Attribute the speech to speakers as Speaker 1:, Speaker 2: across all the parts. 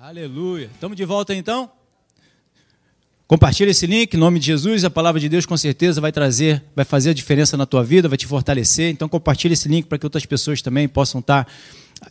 Speaker 1: Aleluia. Estamos de volta então? Compartilha esse link, em nome de Jesus, a palavra de Deus com certeza vai trazer, vai fazer a diferença na tua vida, vai te fortalecer. Então compartilha esse link para que outras pessoas também possam estar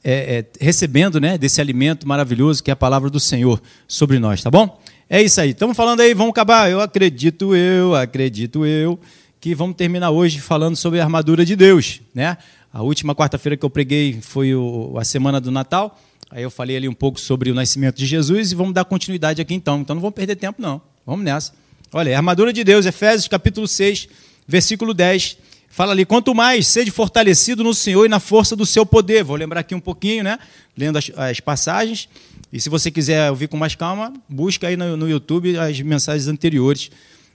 Speaker 1: é, é, recebendo né, desse alimento maravilhoso que é a palavra do Senhor sobre nós, tá bom? É isso aí. Estamos falando aí, vamos acabar. Eu acredito, eu acredito, eu, que vamos terminar hoje falando sobre a armadura de Deus, né? A última quarta-feira que eu preguei foi o, a semana do Natal. Aí eu falei ali um pouco sobre o nascimento de Jesus e vamos dar continuidade aqui então. Então não vamos perder tempo, não. Vamos nessa. Olha, a armadura de Deus, Efésios capítulo 6, versículo 10. Fala ali, quanto mais sede fortalecido no Senhor e na força do seu poder. Vou lembrar aqui um pouquinho, né? Lendo as, as passagens. E se você quiser ouvir com mais calma, busca aí no, no YouTube as mensagens anteriores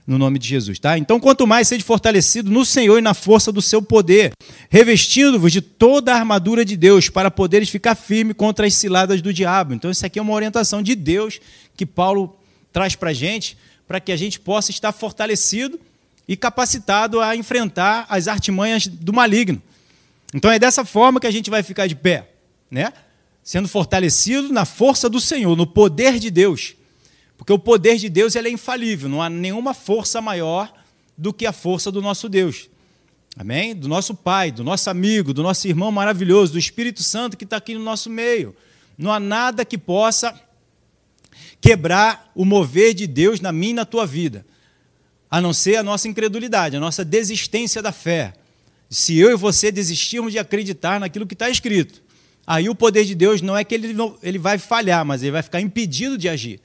Speaker 1: no nome de Jesus, tá? Então, quanto mais sede fortalecido no Senhor e na força do seu poder, revestindo-vos de toda a armadura de Deus, para poderes ficar firme contra as ciladas do diabo. Então, isso aqui é uma orientação de Deus que Paulo traz para a gente, para que a gente possa estar fortalecido e capacitado a enfrentar as artimanhas do maligno. Então, é dessa forma que a gente vai ficar de pé, né? Sendo fortalecido na força do Senhor, no poder de Deus porque o poder de Deus é infalível, não há nenhuma força maior do que a força do nosso Deus. Amém? Do nosso Pai, do nosso amigo, do nosso irmão maravilhoso, do Espírito Santo que está aqui no nosso meio. Não há nada que possa quebrar o mover de Deus na minha e na tua vida, a não ser a nossa incredulidade, a nossa desistência da fé. Se eu e você desistirmos de acreditar naquilo que está escrito, aí o poder de Deus não é que ele, não, ele vai falhar, mas ele vai ficar impedido de agir.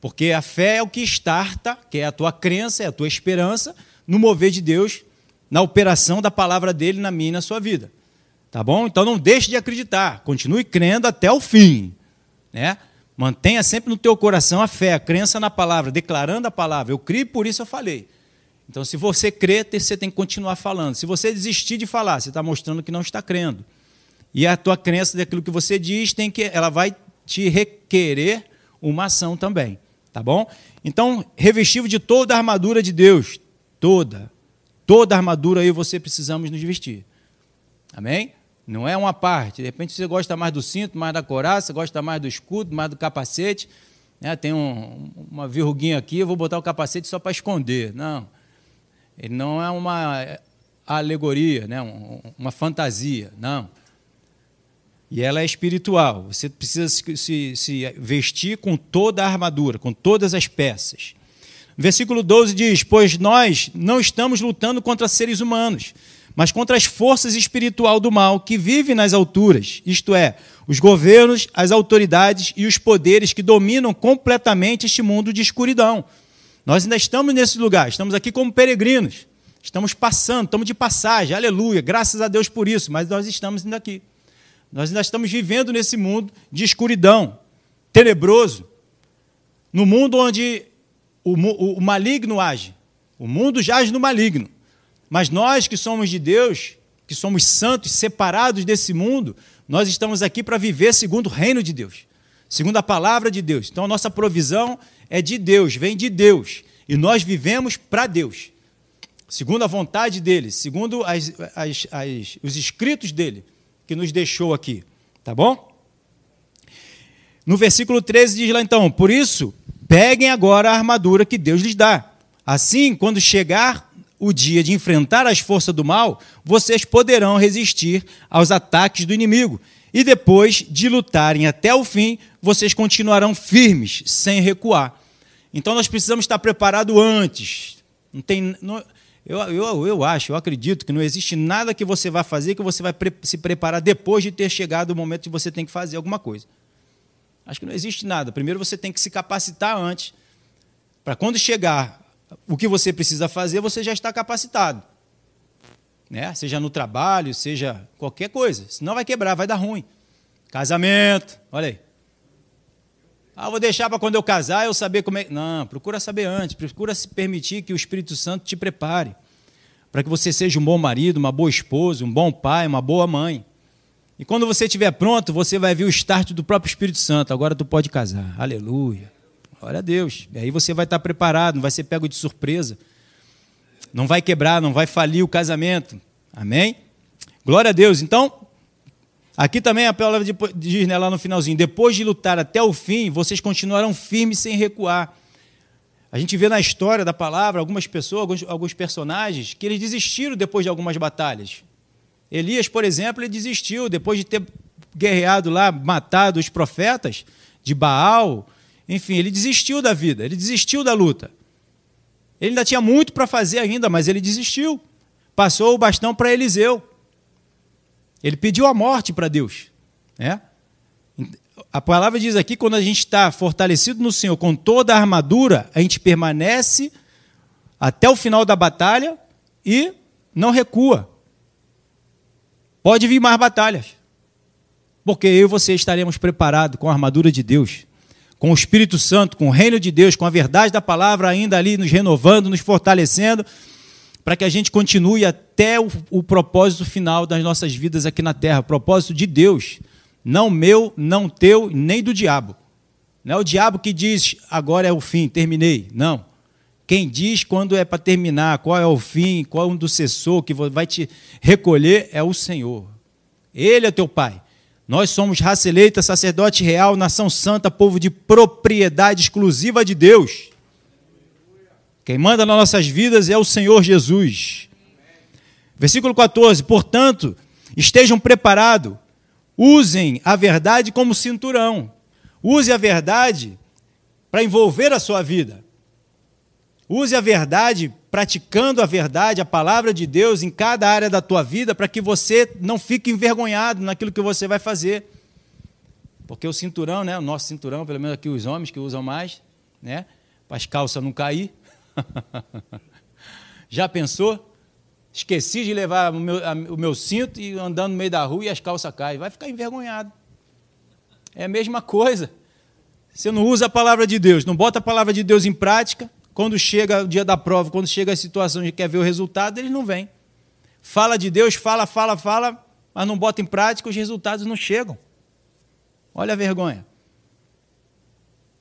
Speaker 1: Porque a fé é o que starta, que é a tua crença, é a tua esperança no mover de Deus, na operação da palavra dele na minha e na sua vida. Tá bom? Então não deixe de acreditar, continue crendo até o fim, né? Mantenha sempre no teu coração a fé, a crença na palavra, declarando a palavra. Eu criei, por isso eu falei. Então, se você crê, você tem que continuar falando. Se você desistir de falar, você está mostrando que não está crendo. E a tua crença daquilo que você diz, tem que, ela vai te requerer uma ação também. Tá bom? Então, revestivo de toda a armadura de Deus. Toda. Toda a armadura aí você precisamos nos vestir. Amém? Não é uma parte. De repente você gosta mais do cinto, mais da coraça, gosta mais do escudo, mais do capacete. Né? Tem um, uma verruguinha aqui, eu vou botar o capacete só para esconder. Não. Ele não é uma alegoria, né? uma fantasia. Não. E ela é espiritual. Você precisa se, se, se, vestir com toda a armadura, com todas as peças. Versículo 12 diz: Pois nós não estamos lutando contra seres humanos, mas contra as forças espiritual do mal que vivem nas alturas, isto é, os governos, as autoridades e os poderes que dominam completamente este mundo de escuridão. Nós ainda estamos nesse lugar, estamos aqui como peregrinos, estamos passando, estamos de passagem, aleluia, graças a Deus por isso, mas nós estamos ainda aqui. Nós ainda estamos vivendo nesse mundo de escuridão, tenebroso, no mundo onde o, o, o maligno age. O mundo jaz no maligno. Mas nós que somos de Deus, que somos santos, separados desse mundo, nós estamos aqui para viver segundo o reino de Deus, segundo a palavra de Deus. Então a nossa provisão é de Deus, vem de Deus. E nós vivemos para Deus, segundo a vontade dele, segundo as, as, as, os escritos dele que nos deixou aqui, tá bom? No versículo 13 diz lá então: Por isso, peguem agora a armadura que Deus lhes dá. Assim, quando chegar o dia de enfrentar as forças do mal, vocês poderão resistir aos ataques do inimigo. E depois de lutarem até o fim, vocês continuarão firmes, sem recuar. Então nós precisamos estar preparados antes. Não tem, não, eu, eu, eu acho, eu acredito que não existe nada que você vai fazer que você vai pre se preparar depois de ter chegado o momento que você tem que fazer alguma coisa. Acho que não existe nada. Primeiro você tem que se capacitar antes, para quando chegar o que você precisa fazer, você já está capacitado. Né? Seja no trabalho, seja qualquer coisa. Senão vai quebrar, vai dar ruim. Casamento, olha aí. Ah, vou deixar para quando eu casar eu saber como é. Não, procura saber antes, procura se permitir que o Espírito Santo te prepare. Para que você seja um bom marido, uma boa esposa, um bom pai, uma boa mãe. E quando você estiver pronto, você vai ver o start do próprio Espírito Santo. Agora tu pode casar. Aleluia. Glória a Deus. E aí você vai estar preparado, não vai ser pego de surpresa. Não vai quebrar, não vai falir o casamento. Amém? Glória a Deus. Então, Aqui também a palavra diz né, lá no finalzinho: depois de lutar até o fim, vocês continuarão firmes sem recuar. A gente vê na história da palavra algumas pessoas, alguns, alguns personagens, que eles desistiram depois de algumas batalhas. Elias, por exemplo, ele desistiu depois de ter guerreado lá, matado os profetas de Baal. Enfim, ele desistiu da vida, ele desistiu da luta. Ele ainda tinha muito para fazer ainda, mas ele desistiu. Passou o bastão para Eliseu. Ele pediu a morte para Deus. Né? A palavra diz aqui: quando a gente está fortalecido no Senhor com toda a armadura, a gente permanece até o final da batalha e não recua. Pode vir mais batalhas, porque eu e você estaremos preparados com a armadura de Deus, com o Espírito Santo, com o reino de Deus, com a verdade da palavra ainda ali nos renovando, nos fortalecendo para que a gente continue até o, o, propósito final das nossas vidas aqui na terra, propósito de Deus, não meu, não teu, nem do diabo. Não é o diabo que diz agora é o fim, terminei. Não. Quem diz quando é para terminar, qual é o fim, qual é o sucessor que vai te recolher é o Senhor. Ele é teu Pai. Nós somos raça eleita, sacerdote real, nação santa, povo de propriedade exclusiva de Deus. Quem manda nas nossas vidas é o Senhor Jesus. Versículo 14: Portanto, estejam preparados, usem a verdade como cinturão. Use a verdade para envolver a sua vida. Use a verdade praticando a verdade, a palavra de Deus em cada área da tua vida, para que você não fique envergonhado naquilo que você vai fazer. Porque o cinturão, né, o nosso cinturão, pelo menos aqui os homens que usam mais, né, para as calças não cair, Já pensou? Esqueci de levar o meu, a, o meu cinto e andando no meio da rua e as calças caem. Vai ficar envergonhado. É a mesma coisa. Você não usa a palavra de Deus, não bota a palavra de Deus em prática. Quando chega o dia da prova, quando chega a situação de quer ver o resultado, eles não vêm. Fala de Deus, fala, fala, fala, mas não bota em prática, os resultados não chegam. Olha a vergonha.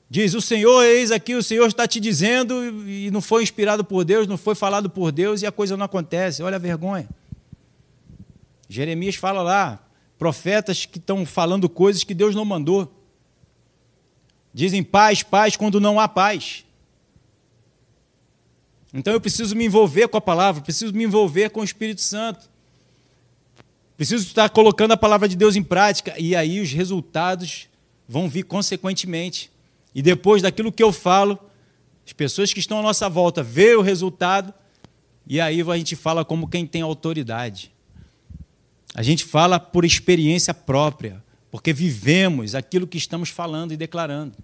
Speaker 1: Diz: O Senhor, eis aqui, o Senhor está te dizendo, e não foi inspirado por Deus, não foi falado por Deus, e a coisa não acontece. Olha a vergonha. Jeremias fala lá, profetas que estão falando coisas que Deus não mandou. Dizem paz, paz, quando não há paz. Então eu preciso me envolver com a palavra, preciso me envolver com o Espírito Santo. Preciso estar colocando a palavra de Deus em prática, e aí os resultados vão vir consequentemente. E depois daquilo que eu falo, as pessoas que estão à nossa volta veem o resultado, e aí a gente fala como quem tem autoridade. A gente fala por experiência própria, porque vivemos aquilo que estamos falando e declarando.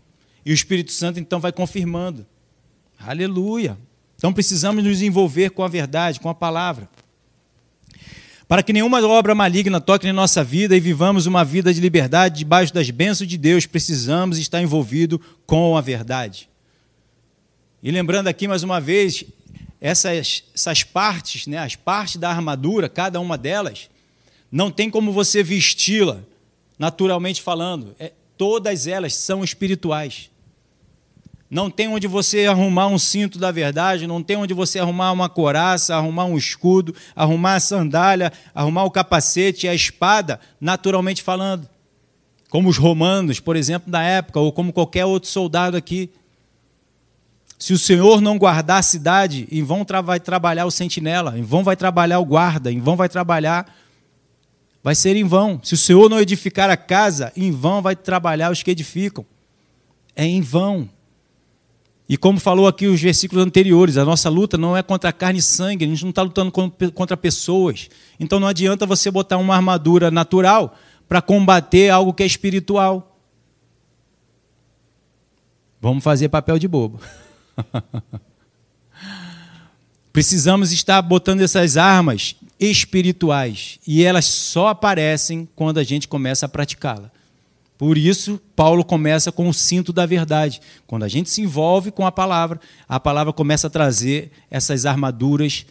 Speaker 1: E o Espírito Santo então vai confirmando. Aleluia! Então precisamos nos envolver com a verdade, com a palavra. Para que nenhuma obra maligna toque em nossa vida e vivamos uma vida de liberdade debaixo das bênçãos de Deus, precisamos estar envolvidos com a verdade. E lembrando aqui mais uma vez, essas, essas partes, né, as partes da armadura, cada uma delas, não tem como você vesti-la, naturalmente falando. É, todas elas são espirituais. Não tem onde você arrumar um cinto da verdade, não tem onde você arrumar uma coraça, arrumar um escudo, arrumar a sandália, arrumar o capacete e a espada, naturalmente falando. Como os romanos, por exemplo, na época, ou como qualquer outro soldado aqui. Se o Senhor não guardar a cidade, em vão vai trabalhar o sentinela, em vão vai trabalhar o guarda, em vão vai trabalhar. Vai ser em vão. Se o Senhor não edificar a casa, em vão vai trabalhar os que edificam. É em vão. E como falou aqui os versículos anteriores, a nossa luta não é contra carne e sangue, a gente não está lutando contra pessoas. Então não adianta você botar uma armadura natural para combater algo que é espiritual. Vamos fazer papel de bobo. Precisamos estar botando essas armas espirituais e elas só aparecem quando a gente começa a praticá-la. Por isso, Paulo começa com o cinto da verdade. Quando a gente se envolve com a palavra, a palavra começa a trazer essas armaduras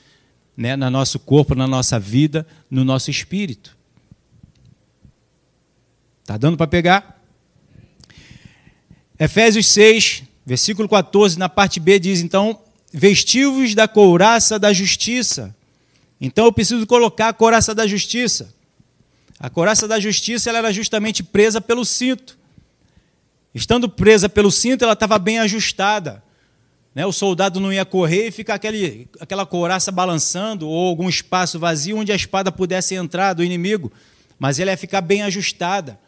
Speaker 1: né, no nosso corpo, na nossa vida, no nosso espírito. Está dando para pegar? Efésios 6, versículo 14, na parte B, diz: Então, vestivos da couraça da justiça. Então, eu preciso colocar a couraça da justiça. A coraça da justiça ela era justamente presa pelo cinto. Estando presa pelo cinto, ela estava bem ajustada. Né? O soldado não ia correr e ficar aquele, aquela couraça balançando, ou algum espaço vazio onde a espada pudesse entrar do inimigo, mas ela ia ficar bem ajustada.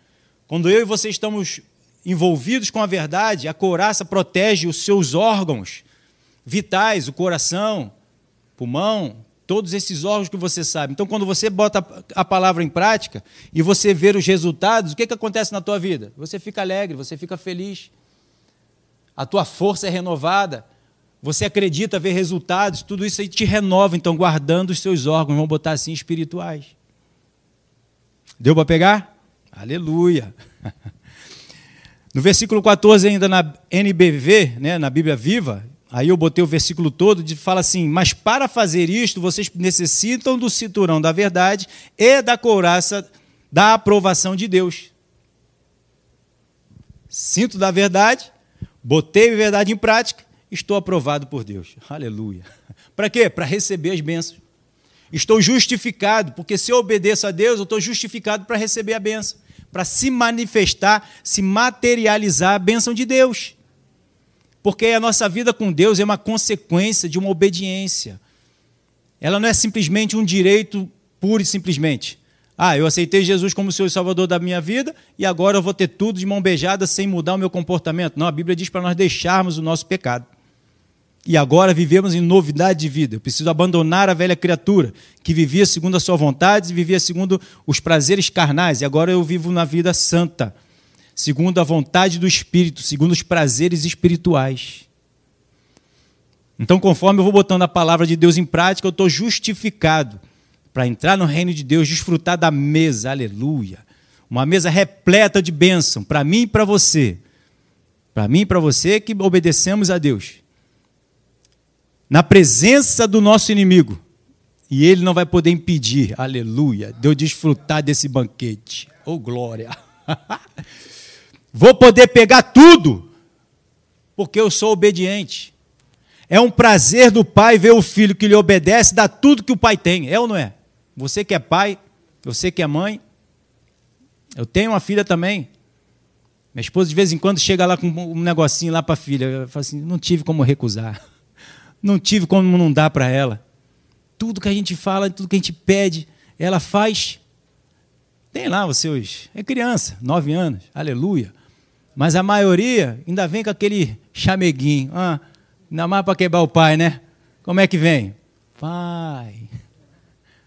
Speaker 1: Quando eu e você estamos envolvidos com a verdade, a couraça protege os seus órgãos vitais, o coração, pulmão, todos esses órgãos que você sabe. Então, quando você bota a palavra em prática e você vê os resultados, o que, que acontece na tua vida? Você fica alegre, você fica feliz. A tua força é renovada. Você acredita ver resultados, tudo isso aí te renova, então, guardando os seus órgãos, vamos botar assim, espirituais. Deu para pegar? Aleluia. No versículo 14, ainda na NBV, né, na Bíblia Viva, aí eu botei o versículo todo, de, fala assim: Mas para fazer isto, vocês necessitam do cinturão da verdade e da couraça da aprovação de Deus. Cinto da verdade, botei a verdade em prática, estou aprovado por Deus. Aleluia. Para quê? Para receber as bênçãos. Estou justificado, porque se eu obedeço a Deus, eu estou justificado para receber a bênção para se manifestar, se materializar a bênção de Deus. Porque a nossa vida com Deus é uma consequência de uma obediência. Ela não é simplesmente um direito puro e simplesmente. Ah, eu aceitei Jesus como Senhor e Salvador da minha vida e agora eu vou ter tudo de mão beijada sem mudar o meu comportamento. Não, a Bíblia diz para nós deixarmos o nosso pecado e agora vivemos em novidade de vida. Eu preciso abandonar a velha criatura que vivia segundo a sua vontade e vivia segundo os prazeres carnais, e agora eu vivo na vida santa, segundo a vontade do Espírito, segundo os prazeres espirituais. Então, conforme eu vou botando a palavra de Deus em prática, eu estou justificado para entrar no reino de Deus, desfrutar da mesa, aleluia. Uma mesa repleta de bênção, para mim e para você. Para mim e para você que obedecemos a Deus na presença do nosso inimigo. E ele não vai poder impedir, aleluia, de eu desfrutar desse banquete. Oh, glória! Vou poder pegar tudo, porque eu sou obediente. É um prazer do pai ver o filho que lhe obedece dar tudo que o pai tem, é ou não é? Você que é pai, você que é mãe, eu tenho uma filha também. Minha esposa de vez em quando chega lá com um negocinho lá para a filha. Eu falo assim, não tive como recusar não tive como não dar para ela. Tudo que a gente fala, tudo que a gente pede, ela faz. Tem lá os seus. É criança, nove anos, aleluia. Mas a maioria ainda vem com aquele chameguinho. Ah, ainda mais para quebrar o pai, né? Como é que vem? Pai.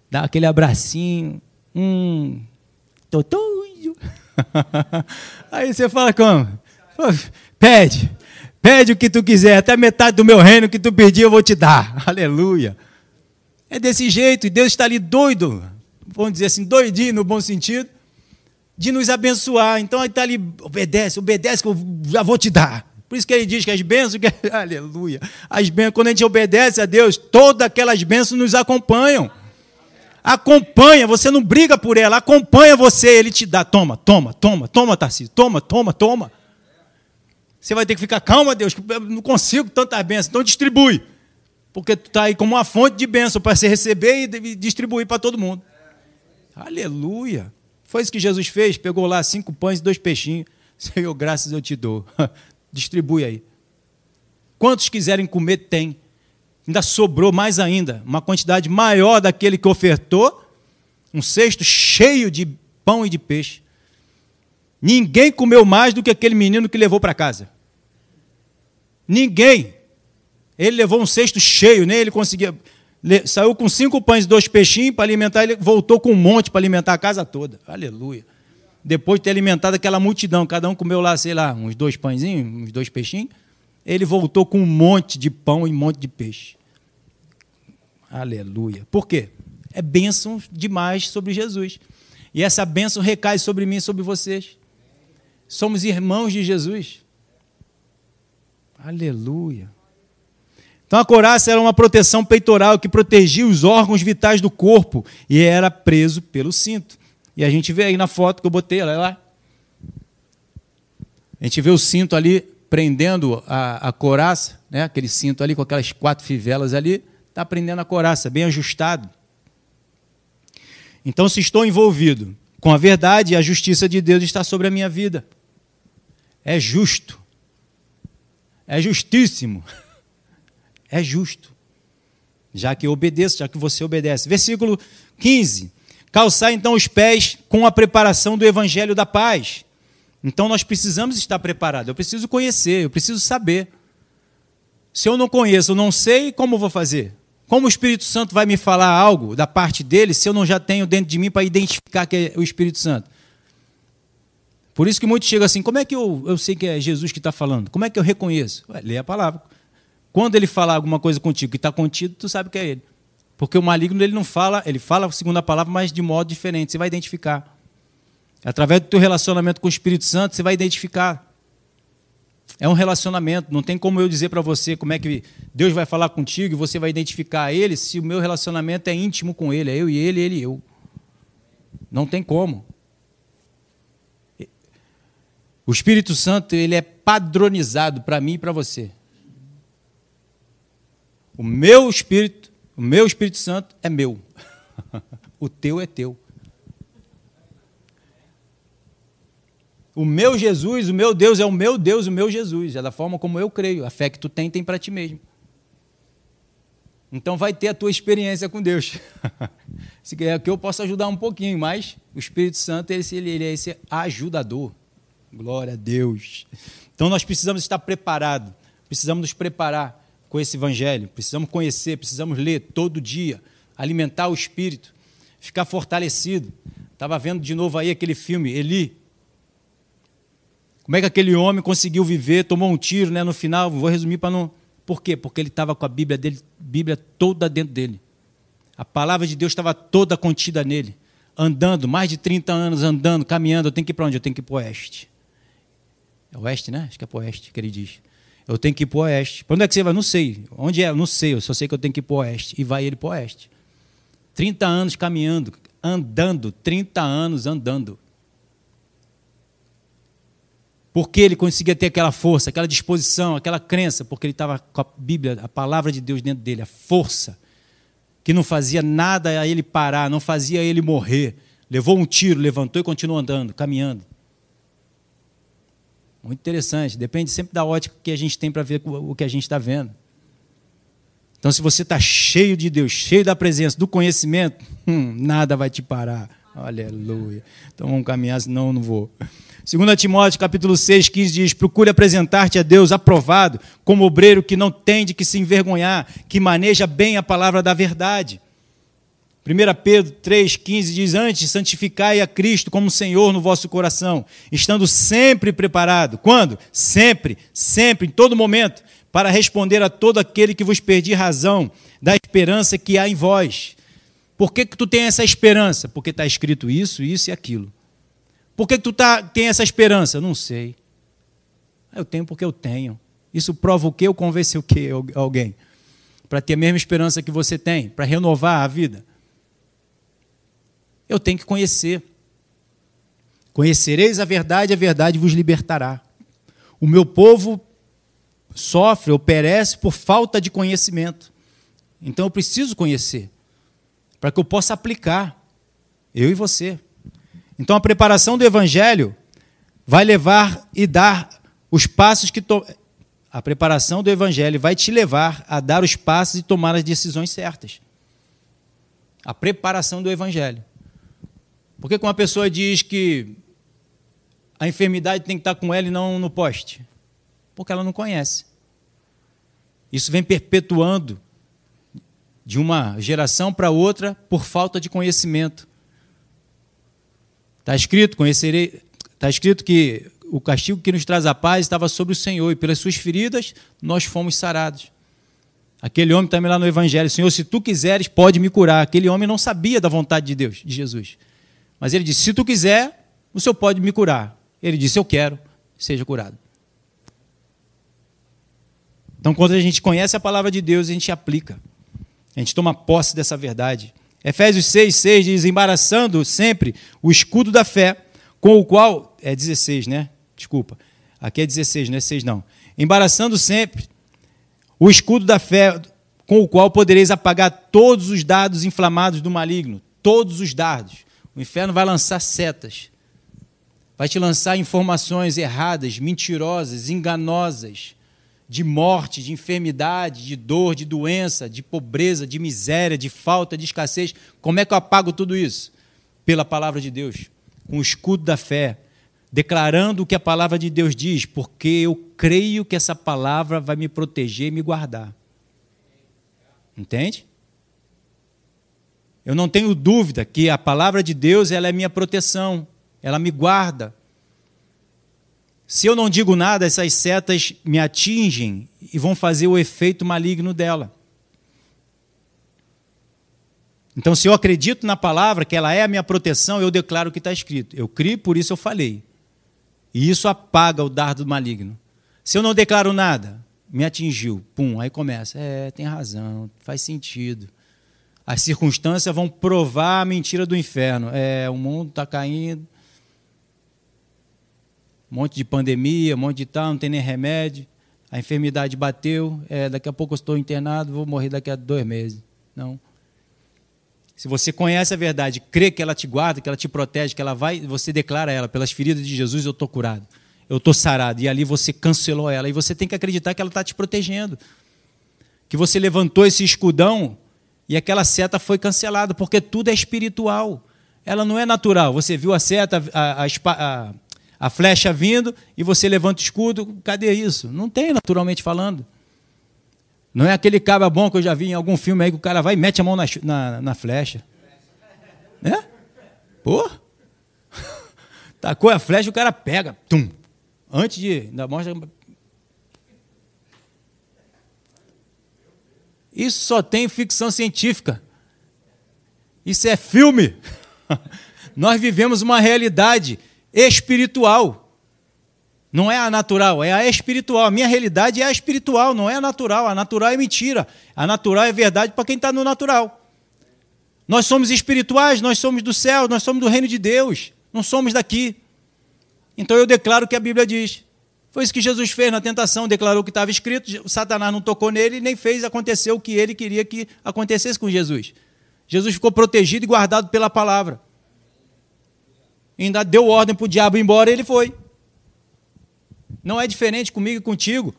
Speaker 1: Dá aquele abracinho. Hum. Tô. Aí você fala como? Pede. Pede o que tu quiser, até metade do meu reino que tu pedir eu vou te dar. Aleluia. É desse jeito, e Deus está ali doido, vamos dizer assim, doidinho no bom sentido, de nos abençoar. Então ele está ali, obedece, obedece que eu já vou te dar. Por isso que ele diz que as bênçãos, que, aleluia, as bênçãos, quando a gente obedece a Deus, todas aquelas bênçãos nos acompanham. Acompanha, você não briga por ela, acompanha você, ele te dá. Toma, toma, toma, toma, Tarcísio, toma, toma, toma. Você vai ter que ficar, calma, Deus, que eu não consigo tantas bênçãos. Então distribui. Porque tu está aí como uma fonte de bênção para você receber e distribuir para todo mundo. Aleluia. Foi isso que Jesus fez. Pegou lá cinco pães e dois peixinhos. Senhor, graças eu te dou. Distribui aí. Quantos quiserem comer, tem. Ainda sobrou mais ainda. Uma quantidade maior daquele que ofertou. Um cesto cheio de pão e de peixe. Ninguém comeu mais do que aquele menino que levou para casa. Ninguém. Ele levou um cesto cheio, nem ele conseguia. Saiu com cinco pães e dois peixinhos para alimentar, ele voltou com um monte para alimentar a casa toda. Aleluia. Depois de ter alimentado aquela multidão, cada um comeu lá, sei lá, uns dois pãezinhos, uns dois peixinhos, ele voltou com um monte de pão e um monte de peixe. Aleluia. Por quê? É bênção demais sobre Jesus. E essa bênção recai sobre mim e sobre vocês. Somos irmãos de Jesus. Aleluia. Então a couraça era uma proteção peitoral que protegia os órgãos vitais do corpo e era preso pelo cinto. E a gente vê aí na foto que eu botei, olha lá. A gente vê o cinto ali prendendo a, a né? aquele cinto ali com aquelas quatro fivelas ali, está prendendo a couraça, bem ajustado. Então, se estou envolvido com a verdade a justiça de Deus está sobre a minha vida. É justo. É justíssimo. É justo. Já que eu obedeço, já que você obedece. Versículo 15. Calçar então os pés com a preparação do evangelho da paz. Então nós precisamos estar preparados. Eu preciso conhecer, eu preciso saber. Se eu não conheço, eu não sei, como vou fazer? Como o Espírito Santo vai me falar algo da parte dele se eu não já tenho dentro de mim para identificar que é o Espírito Santo? Por isso que muitos chegam assim: como é que eu, eu sei que é Jesus que está falando? Como é que eu reconheço? Ué, lê a palavra. Quando ele falar alguma coisa contigo que está contido, tu sabe que é ele. Porque o maligno ele não fala, ele fala segundo a palavra, mas de modo diferente. Você vai identificar. Através do teu relacionamento com o Espírito Santo, você vai identificar. É um relacionamento, não tem como eu dizer para você como é que Deus vai falar contigo e você vai identificar ele se o meu relacionamento é íntimo com ele, é eu e ele, ele e eu. Não tem como. O Espírito Santo, ele é padronizado para mim e para você. O meu Espírito, o meu Espírito Santo é meu. o teu é teu. O meu Jesus, o meu Deus é o meu Deus, o meu Jesus. É da forma como eu creio. A fé que tu tem, tem para ti mesmo. Então vai ter a tua experiência com Deus. Se quer que eu possa ajudar um pouquinho, mas o Espírito Santo ele, ele é esse ajudador. Glória a Deus. Então nós precisamos estar preparados. Precisamos nos preparar com esse evangelho. Precisamos conhecer, precisamos ler todo dia, alimentar o espírito, ficar fortalecido. Estava vendo de novo aí aquele filme Eli, como é que aquele homem conseguiu viver, tomou um tiro né, no final, vou resumir para não. Por quê? Porque ele estava com a Bíblia dele, Bíblia toda dentro dele. A palavra de Deus estava toda contida nele. Andando, mais de 30 anos andando, caminhando. Eu tenho que ir para onde? Eu tenho que ir para o oeste. É oeste, né? Acho que é para o oeste que ele diz. Eu tenho que ir para o oeste. Para onde é que você vai? Não sei. Onde é? Não sei. Eu só sei que eu tenho que ir para o oeste. E vai ele para o oeste. 30 anos caminhando, andando. 30 anos andando. Porque ele conseguia ter aquela força, aquela disposição, aquela crença, porque ele estava com a Bíblia, a palavra de Deus dentro dele, a força, que não fazia nada a ele parar, não fazia ele morrer. Levou um tiro, levantou e continuou andando, caminhando. Muito interessante, depende sempre da ótica que a gente tem para ver o que a gente está vendo. Então, se você está cheio de Deus, cheio da presença, do conhecimento, hum, nada vai te parar. Aleluia. Então vamos caminhar, senão eu não vou. 2 Timóteo capítulo 6, 15 diz: Procure apresentar-te a Deus aprovado, como obreiro que não tem de que se envergonhar, que maneja bem a palavra da verdade. 1 Pedro 3,15 diz: Antes, santificai a Cristo como Senhor no vosso coração, estando sempre preparado. Quando? Sempre, sempre, em todo momento, para responder a todo aquele que vos pedir razão da esperança que há em vós. Por que, que tu tem essa esperança? Porque está escrito isso, isso e aquilo. Por que tu tá, tem essa esperança? Não sei. Eu tenho porque eu tenho. Isso prova o quê? Eu convenci o quê? Alguém. Para ter a mesma esperança que você tem, para renovar a vida. Eu tenho que conhecer. Conhecereis a verdade, a verdade vos libertará. O meu povo sofre ou perece por falta de conhecimento. Então eu preciso conhecer, para que eu possa aplicar, eu e você. Então a preparação do evangelho vai levar e dar os passos que to... a preparação do evangelho vai te levar a dar os passos e tomar as decisões certas. A preparação do evangelho. Porque quando uma pessoa diz que a enfermidade tem que estar com ela e não no poste? Porque ela não conhece. Isso vem perpetuando de uma geração para outra por falta de conhecimento. Está escrito, conhecerei, está escrito que o castigo que nos traz a paz estava sobre o Senhor, e pelas suas feridas nós fomos sarados. Aquele homem também lá no Evangelho, Senhor, se tu quiseres, pode me curar. Aquele homem não sabia da vontade de Deus, de Jesus. Mas ele disse: se tu quiser, o Senhor pode me curar. Ele disse: eu quero, seja curado. Então, quando a gente conhece a palavra de Deus, a gente aplica. A gente toma posse dessa verdade. Efésios 6, 6 diz: embaraçando sempre o escudo da fé, com o qual. É 16, né? Desculpa. Aqui é 16, não é 6, não. Embaraçando sempre o escudo da fé, com o qual podereis apagar todos os dados inflamados do maligno. Todos os dardos. O inferno vai lançar setas. Vai te lançar informações erradas, mentirosas, enganosas, de morte, de enfermidade, de dor, de doença, de pobreza, de miséria, de falta, de escassez. Como é que eu apago tudo isso? Pela palavra de Deus, com o escudo da fé, declarando o que a palavra de Deus diz, porque eu creio que essa palavra vai me proteger e me guardar. Entende? Eu não tenho dúvida que a palavra de Deus ela é minha proteção, ela me guarda. Se eu não digo nada, essas setas me atingem e vão fazer o efeito maligno dela. Então, se eu acredito na palavra, que ela é a minha proteção, eu declaro o que está escrito. Eu criei, por isso eu falei. E isso apaga o dardo maligno. Se eu não declaro nada, me atingiu, pum, aí começa. É, tem razão, faz sentido. As circunstâncias vão provar a mentira do inferno. É, o mundo está caindo. Um monte de pandemia, um monte de tal, não tem nem remédio. A enfermidade bateu. É, daqui a pouco eu estou internado, vou morrer daqui a dois meses. Não. Se você conhece a verdade, crê que ela te guarda, que ela te protege, que ela vai, você declara ela, pelas feridas de Jesus eu estou curado, eu estou sarado. E ali você cancelou ela. E você tem que acreditar que ela está te protegendo. Que você levantou esse escudão e aquela seta foi cancelada, porque tudo é espiritual. Ela não é natural. Você viu a seta, a, a, a, a flecha vindo, e você levanta o escudo. Cadê isso? Não tem, naturalmente falando. Não é aquele cabra bom que eu já vi em algum filme aí que o cara vai e mete a mão na, na, na flecha. Né? Pô! Tacou a flecha, o cara pega. Tum! Antes de. Da mostra. Isso só tem ficção científica. Isso é filme. Nós vivemos uma realidade espiritual. Não é a natural, é a espiritual. A minha realidade é a espiritual, não é a natural. A natural é mentira. A natural é verdade para quem está no natural. Nós somos espirituais, nós somos do céu, nós somos do reino de Deus. Não somos daqui. Então eu declaro o que a Bíblia diz. Foi isso que Jesus fez na tentação, declarou que estava escrito, Satanás não tocou nele e nem fez acontecer o que ele queria que acontecesse com Jesus. Jesus ficou protegido e guardado pela palavra. ainda deu ordem para o diabo ir embora e ele foi. Não é diferente comigo e contigo.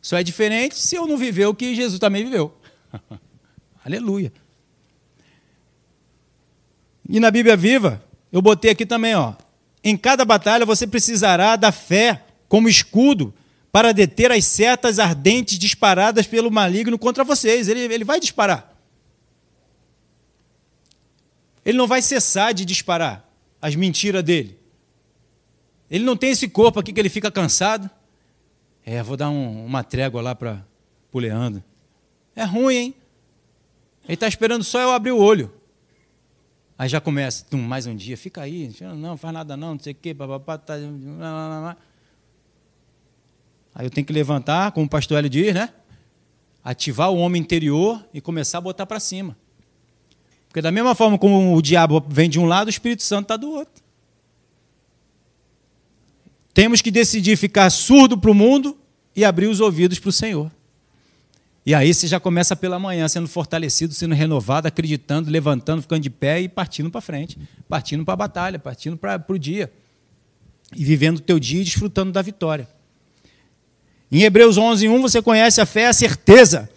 Speaker 1: Só é diferente se eu não viver o que Jesus também viveu. Aleluia. E na Bíblia Viva, eu botei aqui também, ó. Em cada batalha você precisará da fé como escudo para deter as setas ardentes disparadas pelo maligno contra vocês. Ele, ele vai disparar. Ele não vai cessar de disparar as mentiras dele. Ele não tem esse corpo aqui que ele fica cansado. É, vou dar um, uma trégua lá para o Leandro. É ruim, hein? Ele está esperando só eu abrir o olho. Aí já começa, tum, mais um dia, fica aí, não faz nada não, não sei o quê, papapá, tá, Aí eu tenho que levantar, como o pastor Hélio diz, né? Ativar o homem interior e começar a botar para cima. Porque da mesma forma como o diabo vem de um lado, o Espírito Santo está do outro. Temos que decidir ficar surdo para o mundo e abrir os ouvidos para o Senhor. E aí você já começa pela manhã sendo fortalecido, sendo renovado, acreditando, levantando, ficando de pé e partindo para frente, partindo para a batalha, partindo para o dia. E vivendo o teu dia e desfrutando da vitória. Em Hebreus 11, 1, você conhece a fé, a certeza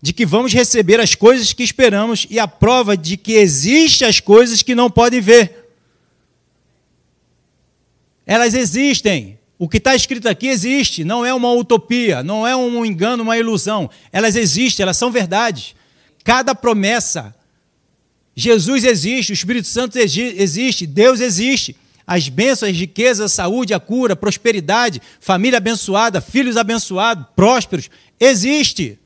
Speaker 1: de que vamos receber as coisas que esperamos e a prova de que existem as coisas que não podem ver. Elas existem. O que está escrito aqui existe, não é uma utopia, não é um engano, uma ilusão. Elas existem, elas são verdades. Cada promessa, Jesus existe, o Espírito Santo existe, Deus existe. As bênçãos, as riquezas, a saúde, a cura, prosperidade, família abençoada, filhos abençoados, prósperos, existe.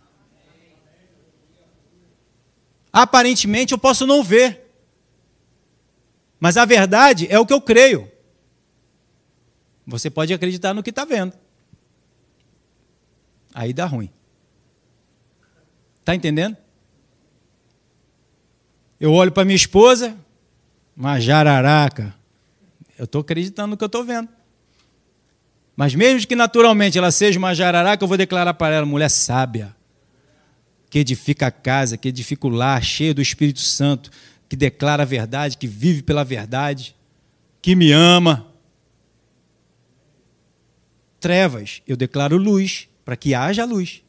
Speaker 1: Aparentemente eu posso não ver, mas a verdade é o que eu creio. Você pode acreditar no que está vendo. Aí dá ruim. Está entendendo? Eu olho para minha esposa, uma jararaca. Eu estou acreditando no que eu estou vendo. Mas mesmo que naturalmente ela seja uma jararaca, eu vou declarar para ela, mulher sábia, que edifica a casa, que edifica o lar, cheia do Espírito Santo, que declara a verdade, que vive pela verdade, que me ama. Trevas, eu declaro luz, para que haja luz.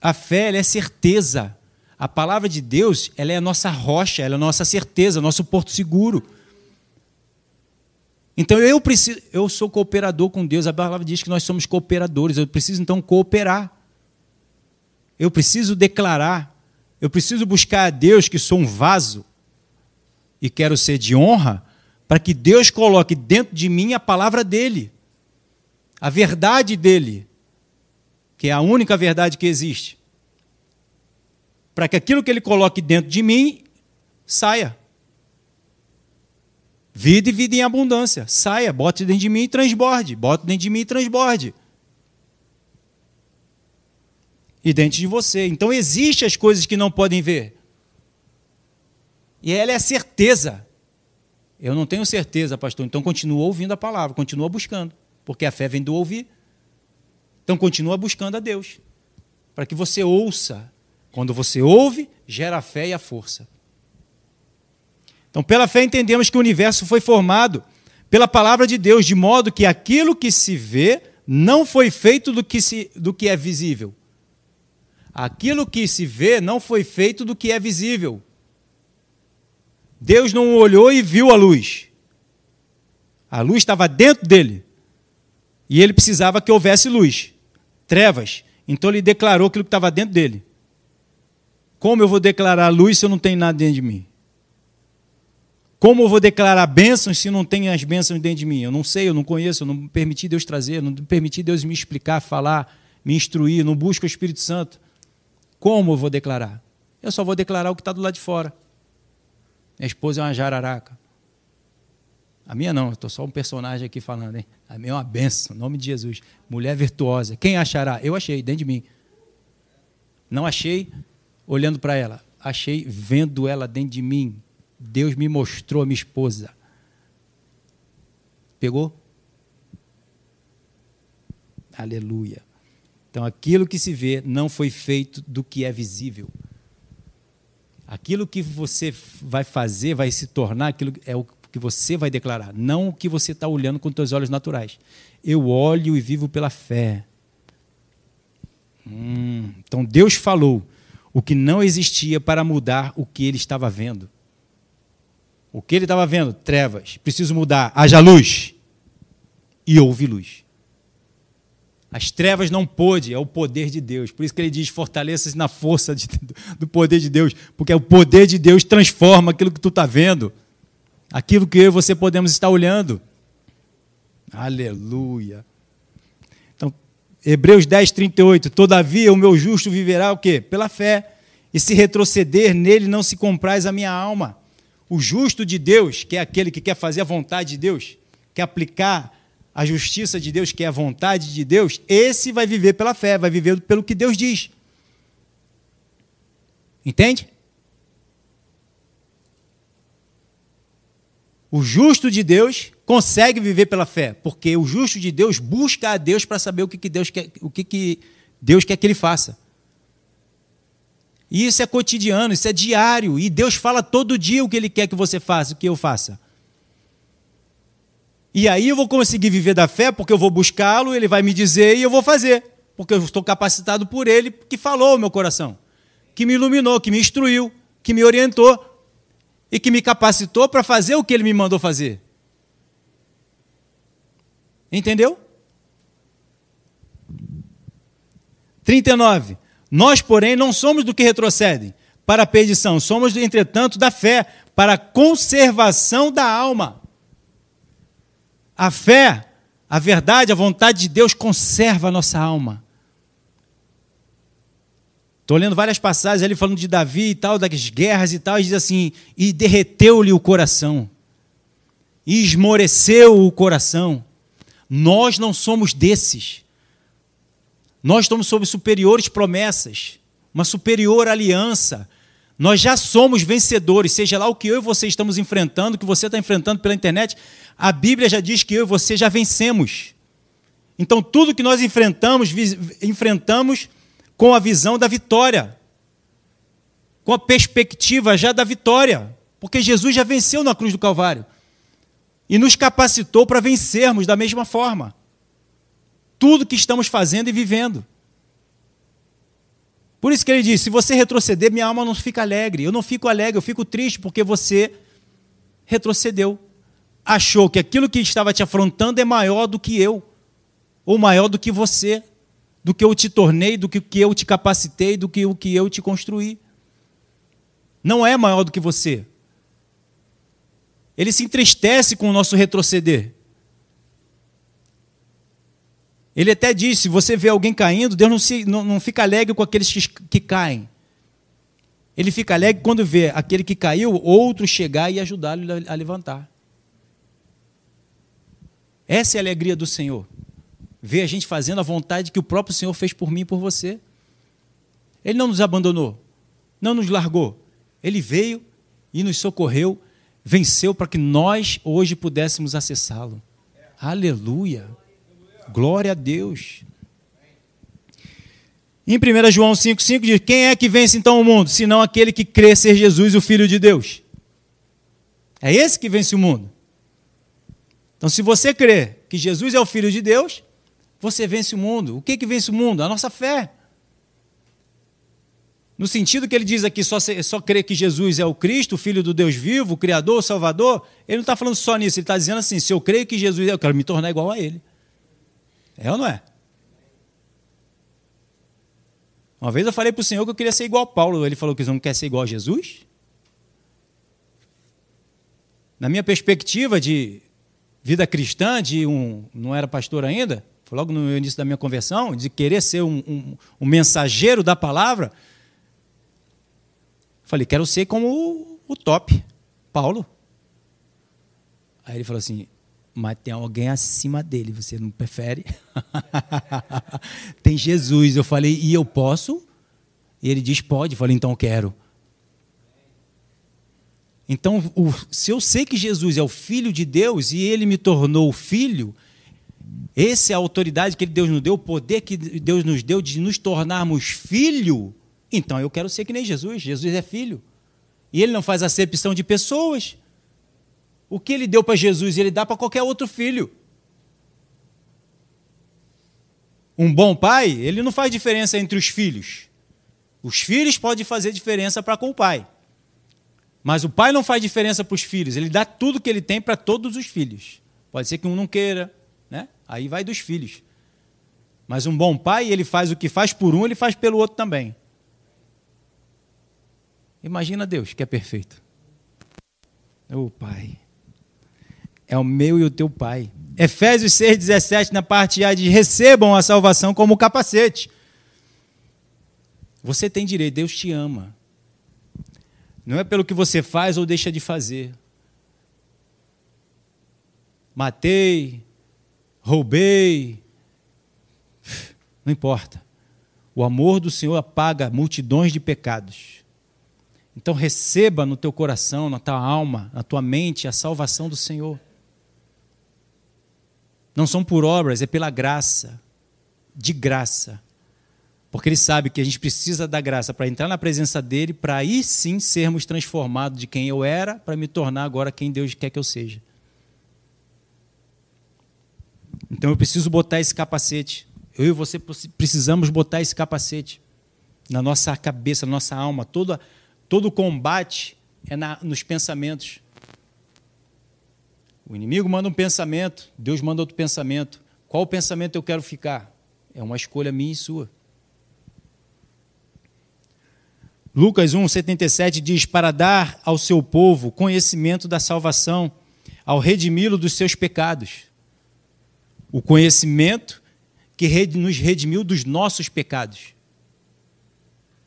Speaker 1: A fé é certeza. A palavra de Deus ela é a nossa rocha, ela é a nossa certeza, nosso porto seguro. Então eu preciso, eu sou cooperador com Deus. A palavra diz que nós somos cooperadores. Eu preciso então cooperar. Eu preciso declarar. Eu preciso buscar a Deus que sou um vaso e quero ser de honra, para que Deus coloque dentro de mim a palavra dele, a verdade dele, que é a única verdade que existe. Para que aquilo que ele coloque dentro de mim saia. Vida e vida em abundância. Saia, bote dentro de mim e transborde. Bote dentro de mim e transborde. E dentro de você. Então existem as coisas que não podem ver. E ela é a certeza. Eu não tenho certeza, pastor. Então continua ouvindo a palavra, continua buscando. Porque a fé vem do ouvir. Então continua buscando a Deus. Para que você ouça. Quando você ouve, gera a fé e a força. Então, pela fé, entendemos que o universo foi formado pela palavra de Deus, de modo que aquilo que se vê não foi feito do que, se, do que é visível. Aquilo que se vê não foi feito do que é visível. Deus não olhou e viu a luz. A luz estava dentro dele. E ele precisava que houvesse luz. Trevas. Então ele declarou aquilo que estava dentro dele. Como eu vou declarar luz se eu não tenho nada dentro de mim? Como eu vou declarar bênçãos se não tem as bênçãos dentro de mim? Eu não sei, eu não conheço, eu não permiti Deus trazer, não permiti Deus me explicar, falar, me instruir, não busco o Espírito Santo. Como eu vou declarar? Eu só vou declarar o que está do lado de fora. Minha esposa é uma jararaca. A minha não, estou só um personagem aqui falando, hein? A minha é uma benção, em nome de Jesus. Mulher virtuosa. Quem achará? Eu achei, dentro de mim. Não achei olhando para ela. Achei vendo ela dentro de mim, Deus me mostrou a minha esposa. Pegou? Aleluia. Então, aquilo que se vê não foi feito do que é visível. Aquilo que você vai fazer vai se tornar aquilo é o que você vai declarar, não o que você está olhando com seus olhos naturais. Eu olho e vivo pela fé. Hum, então Deus falou o que não existia para mudar o que ele estava vendo. O que ele estava vendo? Trevas. Preciso mudar. Haja luz. E houve luz. As trevas não pôde, é o poder de Deus. Por isso que ele diz: fortaleça-se na força de, do poder de Deus. Porque o poder de Deus transforma aquilo que tu está vendo, aquilo que eu e você podemos estar olhando. Aleluia. Então, Hebreus 10, 38. Todavia o meu justo viverá o quê? Pela fé. E se retroceder nele, não se compraz a minha alma. O justo de Deus, que é aquele que quer fazer a vontade de Deus, quer aplicar a justiça de Deus, que é a vontade de Deus, esse vai viver pela fé, vai viver pelo que Deus diz. Entende? O justo de Deus consegue viver pela fé, porque o justo de Deus busca a Deus para saber o que, que Deus quer, o que, que Deus quer que ele faça. E isso é cotidiano, isso é diário. E Deus fala todo dia o que Ele quer que você faça, o que eu faça. E aí eu vou conseguir viver da fé, porque eu vou buscá-lo, ele vai me dizer e eu vou fazer. Porque eu estou capacitado por ele, que falou ao meu coração, que me iluminou, que me instruiu, que me orientou e que me capacitou para fazer o que ele me mandou fazer. Entendeu? 39. Nós, porém, não somos do que retrocedem para a perdição, somos, entretanto, da fé para a conservação da alma. A fé, a verdade, a vontade de Deus conserva a nossa alma. Estou lendo várias passagens ali falando de Davi e tal, das guerras e tal, e diz assim: e derreteu-lhe o coração, e esmoreceu o coração. Nós não somos desses. Nós estamos sob superiores promessas, uma superior aliança. Nós já somos vencedores, seja lá o que eu e você estamos enfrentando, o que você está enfrentando pela internet, a Bíblia já diz que eu e você já vencemos. Então, tudo que nós enfrentamos, enfrentamos com a visão da vitória. com a perspectiva já da vitória, porque Jesus já venceu na cruz do Calvário e nos capacitou para vencermos da mesma forma tudo que estamos fazendo e vivendo. Por isso que ele diz: se você retroceder, minha alma não fica alegre. Eu não fico alegre, eu fico triste porque você retrocedeu. Achou que aquilo que estava te afrontando é maior do que eu, ou maior do que você, do que eu te tornei, do que eu te capacitei, do que o que eu te construí. Não é maior do que você. Ele se entristece com o nosso retroceder. Ele até diz: se você vê alguém caindo, Deus não, se, não, não fica alegre com aqueles que, que caem. Ele fica alegre quando vê aquele que caiu, outro chegar e ajudá-lo a levantar. Essa é a alegria do Senhor. Ver a gente fazendo a vontade que o próprio Senhor fez por mim e por você. Ele não nos abandonou, não nos largou. Ele veio e nos socorreu, venceu para que nós hoje pudéssemos acessá-lo. Aleluia! Glória a Deus. Em 1 João 5,5 diz: Quem é que vence então o mundo, senão aquele que crê ser Jesus, o Filho de Deus? É esse que vence o mundo. Então, se você crê que Jesus é o Filho de Deus, você vence o mundo. O que, que vence o mundo? A nossa fé. No sentido que ele diz aqui, só, só crer que Jesus é o Cristo, o Filho do Deus vivo, o Criador, o Salvador, ele não está falando só nisso, ele está dizendo assim: se eu creio que Jesus é, eu quero me tornar igual a Ele. É ou não é? Uma vez eu falei para o Senhor que eu queria ser igual a Paulo. Ele falou que não quer ser igual a Jesus? Na minha perspectiva de vida cristã, de um. não era pastor ainda, foi logo no início da minha conversão, de querer ser um, um, um mensageiro da palavra. Falei, quero ser como o, o top, Paulo. Aí ele falou assim: mas tem alguém acima dele, você não prefere? tem Jesus. Eu falei, e eu posso? E ele diz, pode. Eu falei, então eu quero. Então, se eu sei que Jesus é o Filho de Deus e ele me tornou filho, essa é a autoridade que Deus nos deu, o poder que Deus nos deu de nos tornarmos filho, então eu quero ser que nem Jesus. Jesus é filho. E ele não faz acepção de pessoas. O que ele deu para Jesus, ele dá para qualquer outro filho. Um bom pai, ele não faz diferença entre os filhos. Os filhos podem fazer diferença para com o pai. Mas o pai não faz diferença para os filhos, ele dá tudo que ele tem para todos os filhos. Pode ser que um não queira, né? Aí vai dos filhos. Mas um bom pai, ele faz o que faz por um, ele faz pelo outro também. Imagina Deus, que é perfeito. Ô oh, pai é o meu e o teu Pai. Efésios 6,17, na parte A, diz: recebam a salvação como capacete. Você tem direito, Deus te ama. Não é pelo que você faz ou deixa de fazer. Matei, roubei, não importa. O amor do Senhor apaga multidões de pecados. Então receba no teu coração, na tua alma, na tua mente a salvação do Senhor. Não são por obras, é pela graça. De graça. Porque ele sabe que a gente precisa da graça para entrar na presença dele, para aí sim sermos transformados de quem eu era, para me tornar agora quem Deus quer que eu seja. Então eu preciso botar esse capacete. Eu e você precisamos botar esse capacete na nossa cabeça, na nossa alma. Todo, todo combate é na, nos pensamentos. O inimigo manda um pensamento, Deus manda outro pensamento. Qual pensamento eu quero ficar? É uma escolha minha e sua. Lucas 1,77 diz: Para dar ao seu povo conhecimento da salvação, ao redimi-lo dos seus pecados. O conhecimento que nos redimiu dos nossos pecados.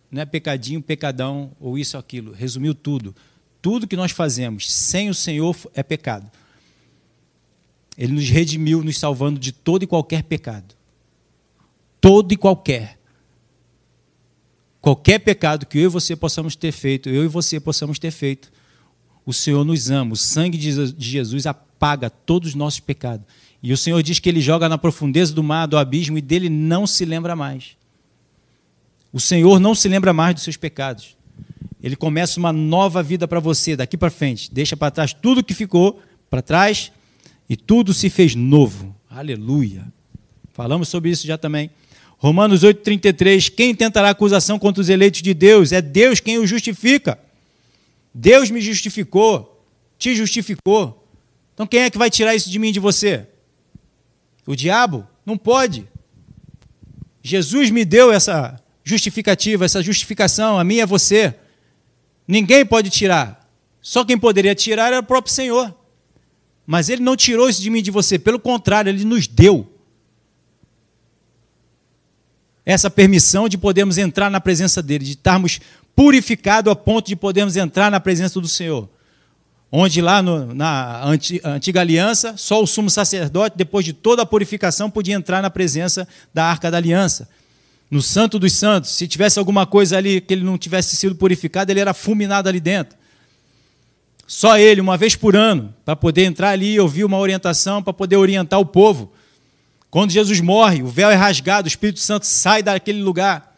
Speaker 1: Não é pecadinho, pecadão ou isso aquilo. Resumiu tudo. Tudo que nós fazemos sem o Senhor é pecado. Ele nos redimiu, nos salvando de todo e qualquer pecado. Todo e qualquer. Qualquer pecado que eu e você possamos ter feito, eu e você possamos ter feito, o Senhor nos ama. O sangue de Jesus apaga todos os nossos pecados. E o Senhor diz que ele joga na profundeza do mar, do abismo, e dele não se lembra mais. O Senhor não se lembra mais dos seus pecados. Ele começa uma nova vida para você daqui para frente. Deixa para trás tudo que ficou para trás e tudo se fez novo. Aleluia. Falamos sobre isso já também. Romanos 8,33: Quem tentará acusação contra os eleitos de Deus? É Deus quem o justifica. Deus me justificou, te justificou. Então quem é que vai tirar isso de mim e de você? O diabo? Não pode. Jesus me deu essa justificativa, essa justificação, a minha é você. Ninguém pode tirar. Só quem poderia tirar era o próprio Senhor. Mas ele não tirou isso de mim e de você, pelo contrário, ele nos deu essa permissão de podermos entrar na presença dele, de estarmos purificados a ponto de podermos entrar na presença do Senhor. Onde lá no, na antiga aliança, só o sumo sacerdote, depois de toda a purificação, podia entrar na presença da arca da aliança. No Santo dos Santos, se tivesse alguma coisa ali que ele não tivesse sido purificado, ele era fulminado ali dentro. Só ele, uma vez por ano, para poder entrar ali e ouvir uma orientação, para poder orientar o povo. Quando Jesus morre, o véu é rasgado, o Espírito Santo sai daquele lugar.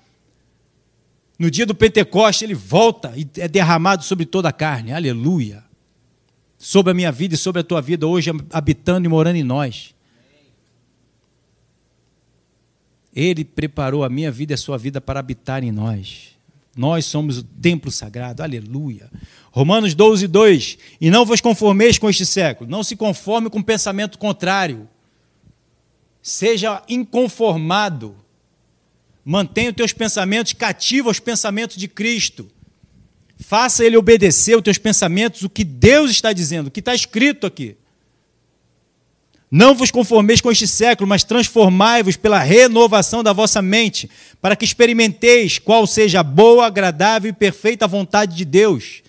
Speaker 1: No dia do Pentecoste, ele volta e é derramado sobre toda a carne. Aleluia. Sobre a minha vida e sobre a tua vida, hoje habitando e morando em nós. Ele preparou a minha vida e a sua vida para habitar em nós. Nós somos o templo sagrado. Aleluia. Romanos 12, 2. E não vos conformeis com este século. Não se conforme com o pensamento contrário Seja inconformado. Mantenha os teus pensamentos cativos aos pensamentos de Cristo. Faça ele obedecer os teus pensamentos, o que Deus está dizendo, o que está escrito aqui. Não vos conformeis com este século, mas transformai-vos pela renovação da vossa mente, para que experimenteis qual seja a boa, agradável e perfeita vontade de Deus.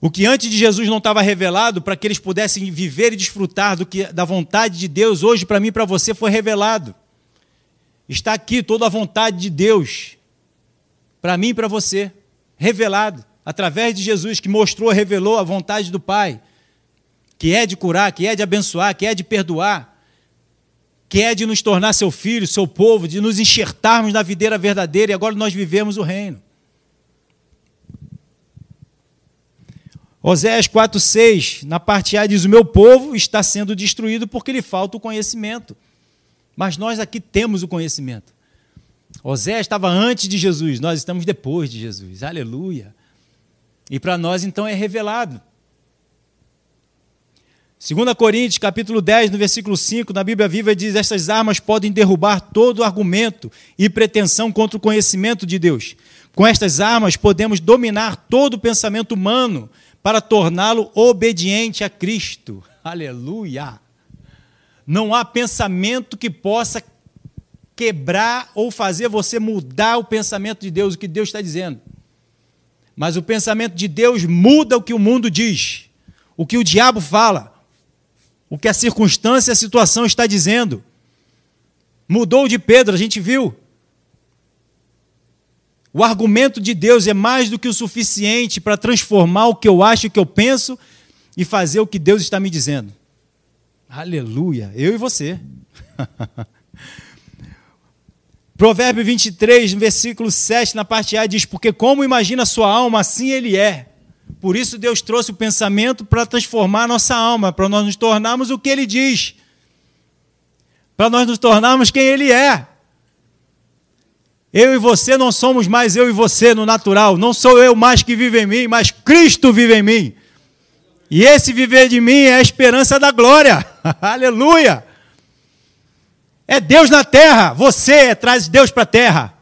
Speaker 1: O que antes de Jesus não estava revelado para que eles pudessem viver e desfrutar do que da vontade de Deus, hoje para mim e para você foi revelado. Está aqui toda a vontade de Deus para mim e para você, revelado através de Jesus que mostrou, revelou a vontade do Pai, que é de curar, que é de abençoar, que é de perdoar, que é de nos tornar seu filho, seu povo, de nos enxertarmos na videira verdadeira e agora nós vivemos o reino. Oséias 4,6, na parte A, diz: O meu povo está sendo destruído porque lhe falta o conhecimento. Mas nós aqui temos o conhecimento. Oséias estava antes de Jesus, nós estamos depois de Jesus. Aleluia. E para nós, então, é revelado. 2 Coríntios, capítulo 10, no versículo 5, na Bíblia Viva, diz: Essas armas podem derrubar todo argumento e pretensão contra o conhecimento de Deus. Com estas armas, podemos dominar todo o pensamento humano para torná-lo obediente a Cristo. Aleluia! Não há pensamento que possa quebrar ou fazer você mudar o pensamento de Deus, o que Deus está dizendo. Mas o pensamento de Deus muda o que o mundo diz, o que o diabo fala, o que a circunstância, a situação está dizendo. Mudou de Pedro, a gente viu. O argumento de Deus é mais do que o suficiente para transformar o que eu acho, o que eu penso e fazer o que Deus está me dizendo. Aleluia, eu e você. Provérbio 23, no versículo 7, na parte A, diz: Porque como imagina sua alma, assim ele é. Por isso Deus trouxe o pensamento para transformar a nossa alma, para nós nos tornarmos o que ele diz, para nós nos tornarmos quem ele é. Eu e você não somos mais eu e você no natural. Não sou eu mais que vive em mim, mas Cristo vive em mim. E esse viver de mim é a esperança da glória. Aleluia! É Deus na terra. Você traz Deus para a terra.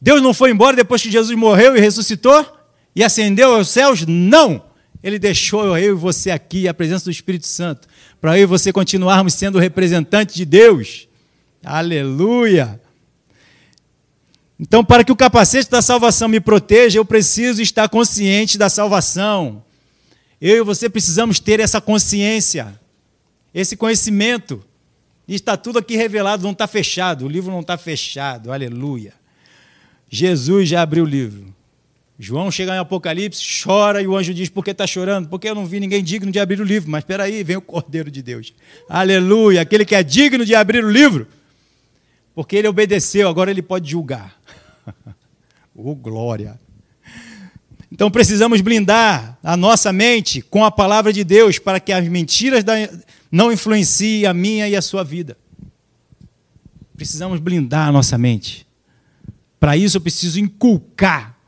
Speaker 1: Deus não foi embora depois que Jesus morreu e ressuscitou e ascendeu aos céus? Não! Ele deixou eu e você aqui, a presença do Espírito Santo, para eu e você continuarmos sendo representantes de Deus. Aleluia! Então, para que o capacete da salvação me proteja, eu preciso estar consciente da salvação. Eu e você precisamos ter essa consciência, esse conhecimento. E está tudo aqui revelado, não está fechado, o livro não está fechado, aleluia. Jesus já abriu o livro. João chega em Apocalipse, chora e o anjo diz: Por que está chorando? Porque eu não vi ninguém digno de abrir o livro. Mas espera aí, vem o Cordeiro de Deus. Aleluia, aquele que é digno de abrir o livro. Porque ele obedeceu, agora ele pode julgar. Oh, glória! Então precisamos blindar a nossa mente com a palavra de Deus para que as mentiras não influenciem a minha e a sua vida. Precisamos blindar a nossa mente. Para isso eu preciso inculcar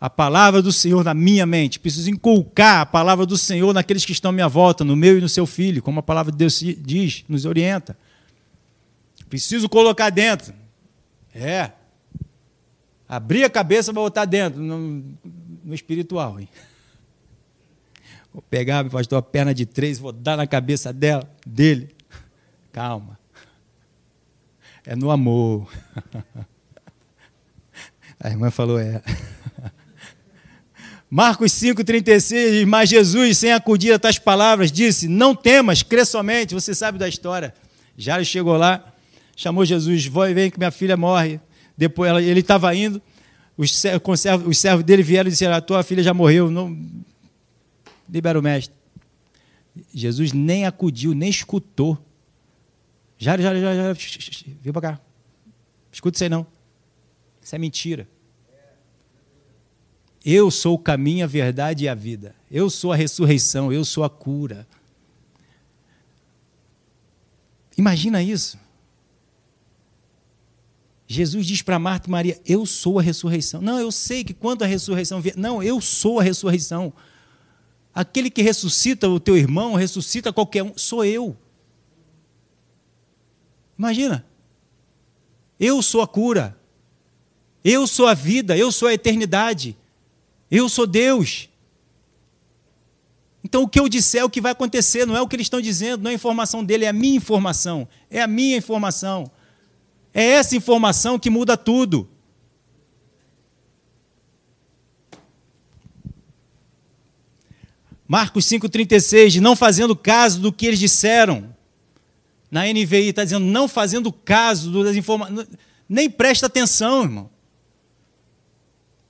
Speaker 1: a palavra do Senhor na minha mente, preciso inculcar a palavra do Senhor naqueles que estão à minha volta, no meu e no seu filho, como a palavra de Deus diz, nos orienta. Preciso colocar dentro. É. Abrir a cabeça para botar dentro, no, no espiritual. Hein? Vou pegar, pastor, a perna de três, vou dar na cabeça dela, dele. Calma. É no amor. A irmã falou, é. Marcos 5,36 mas Jesus, sem acudir a tais palavras, disse: Não temas, crê somente. Você sabe da história. Jairo chegou lá, chamou Jesus, vai vem que minha filha morre. Depois ela, ele estava indo, os os servos dele vieram e disseram: A tua filha já morreu, não libera o mestre. Jesus nem acudiu, nem escutou. Jairo, Jairo, Jairo, Jairo, vem para cá. Escuta isso aí não. Isso é mentira. Eu sou o caminho, a verdade e a vida. Eu sou a ressurreição, eu sou a cura. Imagina isso. Jesus diz para Marta e Maria: Eu sou a ressurreição. Não, eu sei que quando a ressurreição vier. Não, eu sou a ressurreição. Aquele que ressuscita o teu irmão, ressuscita qualquer um, sou eu. Imagina. Eu sou a cura. Eu sou a vida, eu sou a eternidade. Eu sou Deus. Então o que eu disser é o que vai acontecer, não é o que eles estão dizendo, não é a informação dele, é a minha informação. É a minha informação. É essa informação que muda tudo. Marcos 5,36, não fazendo caso do que eles disseram. Na NVI está dizendo, não fazendo caso das informações. Nem presta atenção, irmão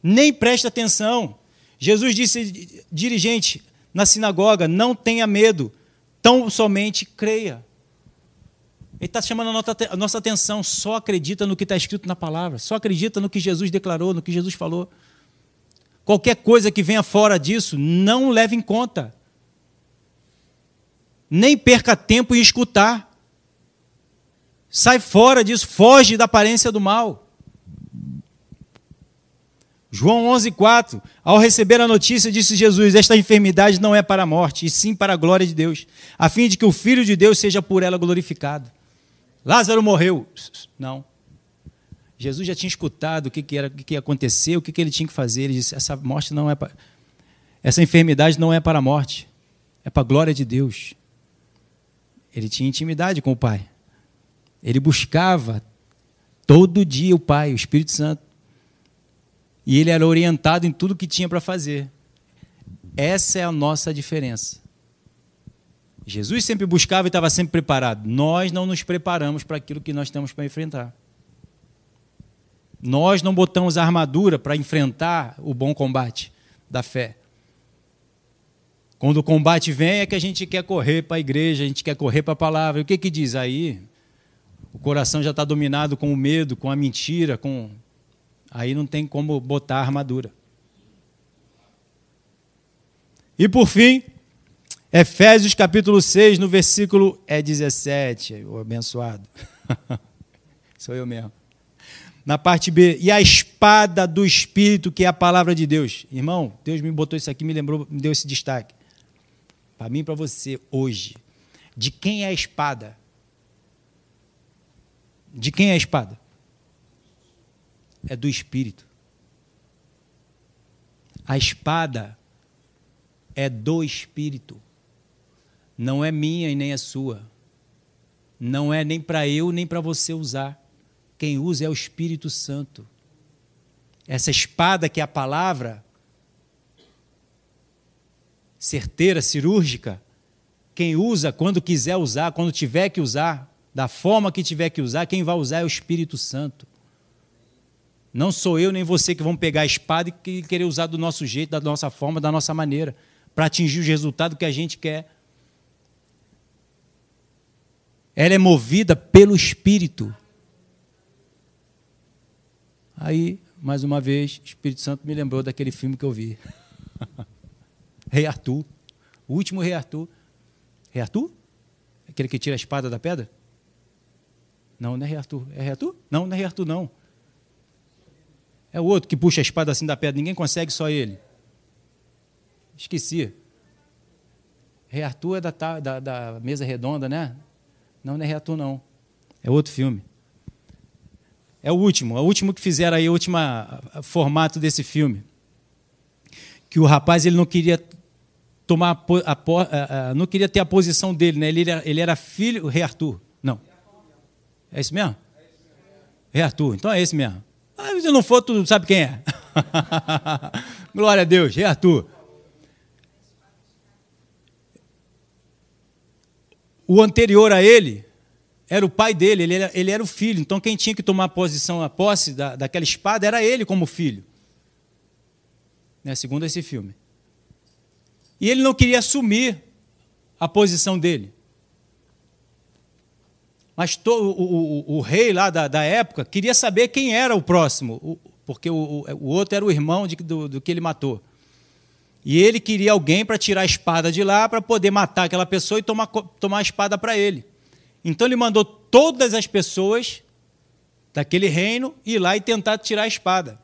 Speaker 1: nem presta atenção. Jesus disse, dirigente na sinagoga, não tenha medo, tão somente creia. Ele está chamando a nossa atenção, só acredita no que está escrito na palavra, só acredita no que Jesus declarou, no que Jesus falou. Qualquer coisa que venha fora disso, não leve em conta. Nem perca tempo em escutar. Sai fora disso, foge da aparência do mal. João 11:4. Ao receber a notícia, disse Jesus: Esta enfermidade não é para a morte, e sim para a glória de Deus, a fim de que o Filho de Deus seja por ela glorificado. Lázaro morreu. Não. Jesus já tinha escutado o que, que era, o que, que ia acontecer, o que, que ele tinha que fazer. Ele disse: essa morte não é para, essa enfermidade não é para a morte, é para a glória de Deus. Ele tinha intimidade com o Pai. Ele buscava todo dia o Pai, o Espírito Santo. E ele era orientado em tudo que tinha para fazer. Essa é a nossa diferença. Jesus sempre buscava e estava sempre preparado. Nós não nos preparamos para aquilo que nós temos para enfrentar. Nós não botamos a armadura para enfrentar o bom combate da fé. Quando o combate vem, é que a gente quer correr para a igreja, a gente quer correr para a palavra. E o que, que diz aí? O coração já está dominado com o medo, com a mentira, com Aí não tem como botar a armadura. E por fim, Efésios capítulo 6, no versículo é 17, o abençoado. Sou eu mesmo. Na parte B, e a espada do Espírito, que é a palavra de Deus. Irmão, Deus me botou isso aqui, me lembrou, me deu esse destaque. Para mim e para você, hoje. De quem é a espada? De quem é a espada? É do espírito. A espada é do espírito. Não é minha e nem é sua. Não é nem para eu nem para você usar. Quem usa é o Espírito Santo. Essa espada que é a palavra, certeira, cirúrgica, quem usa quando quiser usar, quando tiver que usar, da forma que tiver que usar, quem vai usar é o Espírito Santo. Não sou eu nem você que vão pegar a espada e querer usar do nosso jeito, da nossa forma, da nossa maneira, para atingir os resultados que a gente quer. Ela é movida pelo Espírito. Aí mais uma vez, o Espírito Santo me lembrou daquele filme que eu vi. Rei Arthur. O último Rei Arthur. Rei Arthur? Aquele que tira a espada da pedra? Não, não é Rei Arthur. É Rei Arthur? Não, não é Rei Arthur, não. É o outro que puxa a espada assim da pedra. Ninguém consegue, só ele. Esqueci. Rei Arthur é da, da, da mesa redonda, né? Não, não é Rei Arthur, não. É outro filme. É o último, é o último que fizeram aí, o último formato desse filme. Que o rapaz ele não queria tomar a, a, a, não queria ter a posição dele, né? Ele era, ele era filho, o rei Arthur. Não. É isso mesmo? Rei Arthur. Então é esse mesmo. Ah, se não for, tu sabe quem é. Glória a Deus, rei Arthur. O anterior a ele era o pai dele, ele era, ele era o filho. Então quem tinha que tomar a posição, a posse da, daquela espada era ele como filho. Né, segundo esse filme. E ele não queria assumir a posição dele. Mas to, o, o, o, rei lá da, da, época queria saber quem era o próximo, porque o, o outro era o irmão de, do, do que ele matou. E ele queria alguém para tirar a espada de lá, para poder matar aquela pessoa e tomar, tomar a espada para ele. Então ele mandou todas as pessoas daquele reino ir lá e tentar tirar a espada.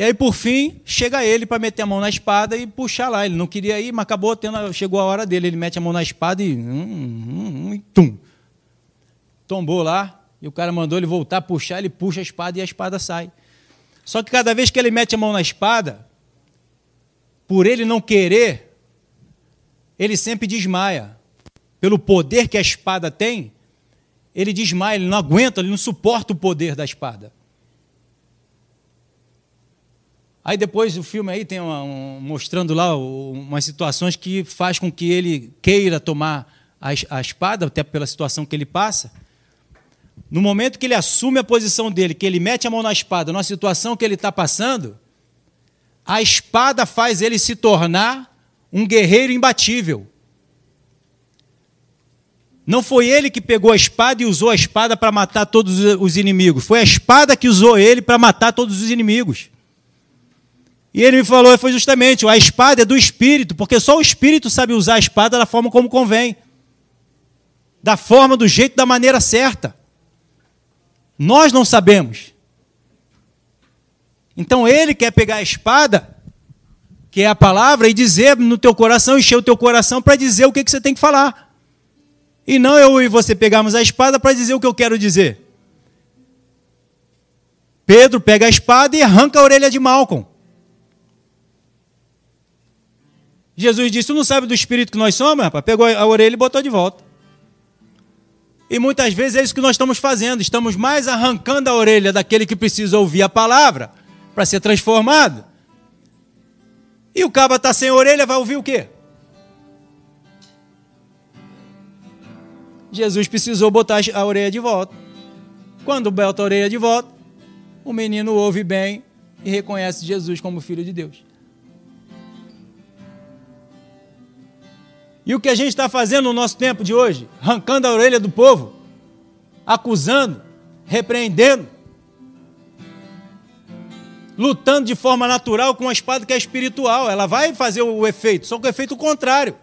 Speaker 1: E aí, por fim, chega ele para meter a mão na espada e puxar lá. Ele não queria ir, mas acabou tendo, chegou a hora dele. Ele mete a mão na espada e. Hum, hum, hum, tum. Tombou lá, e o cara mandou ele voltar, puxar, ele puxa a espada e a espada sai. Só que cada vez que ele mete a mão na espada, por ele não querer, ele sempre desmaia pelo poder que a espada tem, ele desmaia, ele não aguenta, ele não suporta o poder da espada. Aí depois o filme aí tem uma, um, mostrando lá umas situações que faz com que ele queira tomar a, a espada, até pela situação que ele passa. No momento que ele assume a posição dele, que ele mete a mão na espada, na situação que ele está passando, a espada faz ele se tornar um guerreiro imbatível. Não foi ele que pegou a espada e usou a espada para matar todos os inimigos. Foi a espada que usou ele para matar todos os inimigos. E ele me falou, foi justamente, a espada é do espírito, porque só o espírito sabe usar a espada da forma como convém. Da forma, do jeito, da maneira certa. Nós não sabemos. Então ele quer pegar a espada, que é a palavra, e dizer no teu coração, encher o teu coração para dizer o que, que você tem que falar. E não eu e você pegarmos a espada para dizer o que eu quero dizer. Pedro pega a espada e arranca a orelha de Malcolm. Jesus disse: Tu não sabe do espírito que nós somos, rapaz? Pegou a orelha e botou de volta. E muitas vezes é isso que nós estamos fazendo. Estamos mais arrancando a orelha daquele que precisa ouvir a palavra para ser transformado. E o cabo está sem orelha, vai ouvir o quê? Jesus precisou botar a orelha de volta. Quando bota a orelha de volta, o menino ouve bem e reconhece Jesus como filho de Deus. E o que a gente está fazendo no nosso tempo de hoje? Arrancando a orelha do povo, acusando, repreendendo, lutando de forma natural com uma espada que é espiritual. Ela vai fazer o efeito, só que o efeito contrário.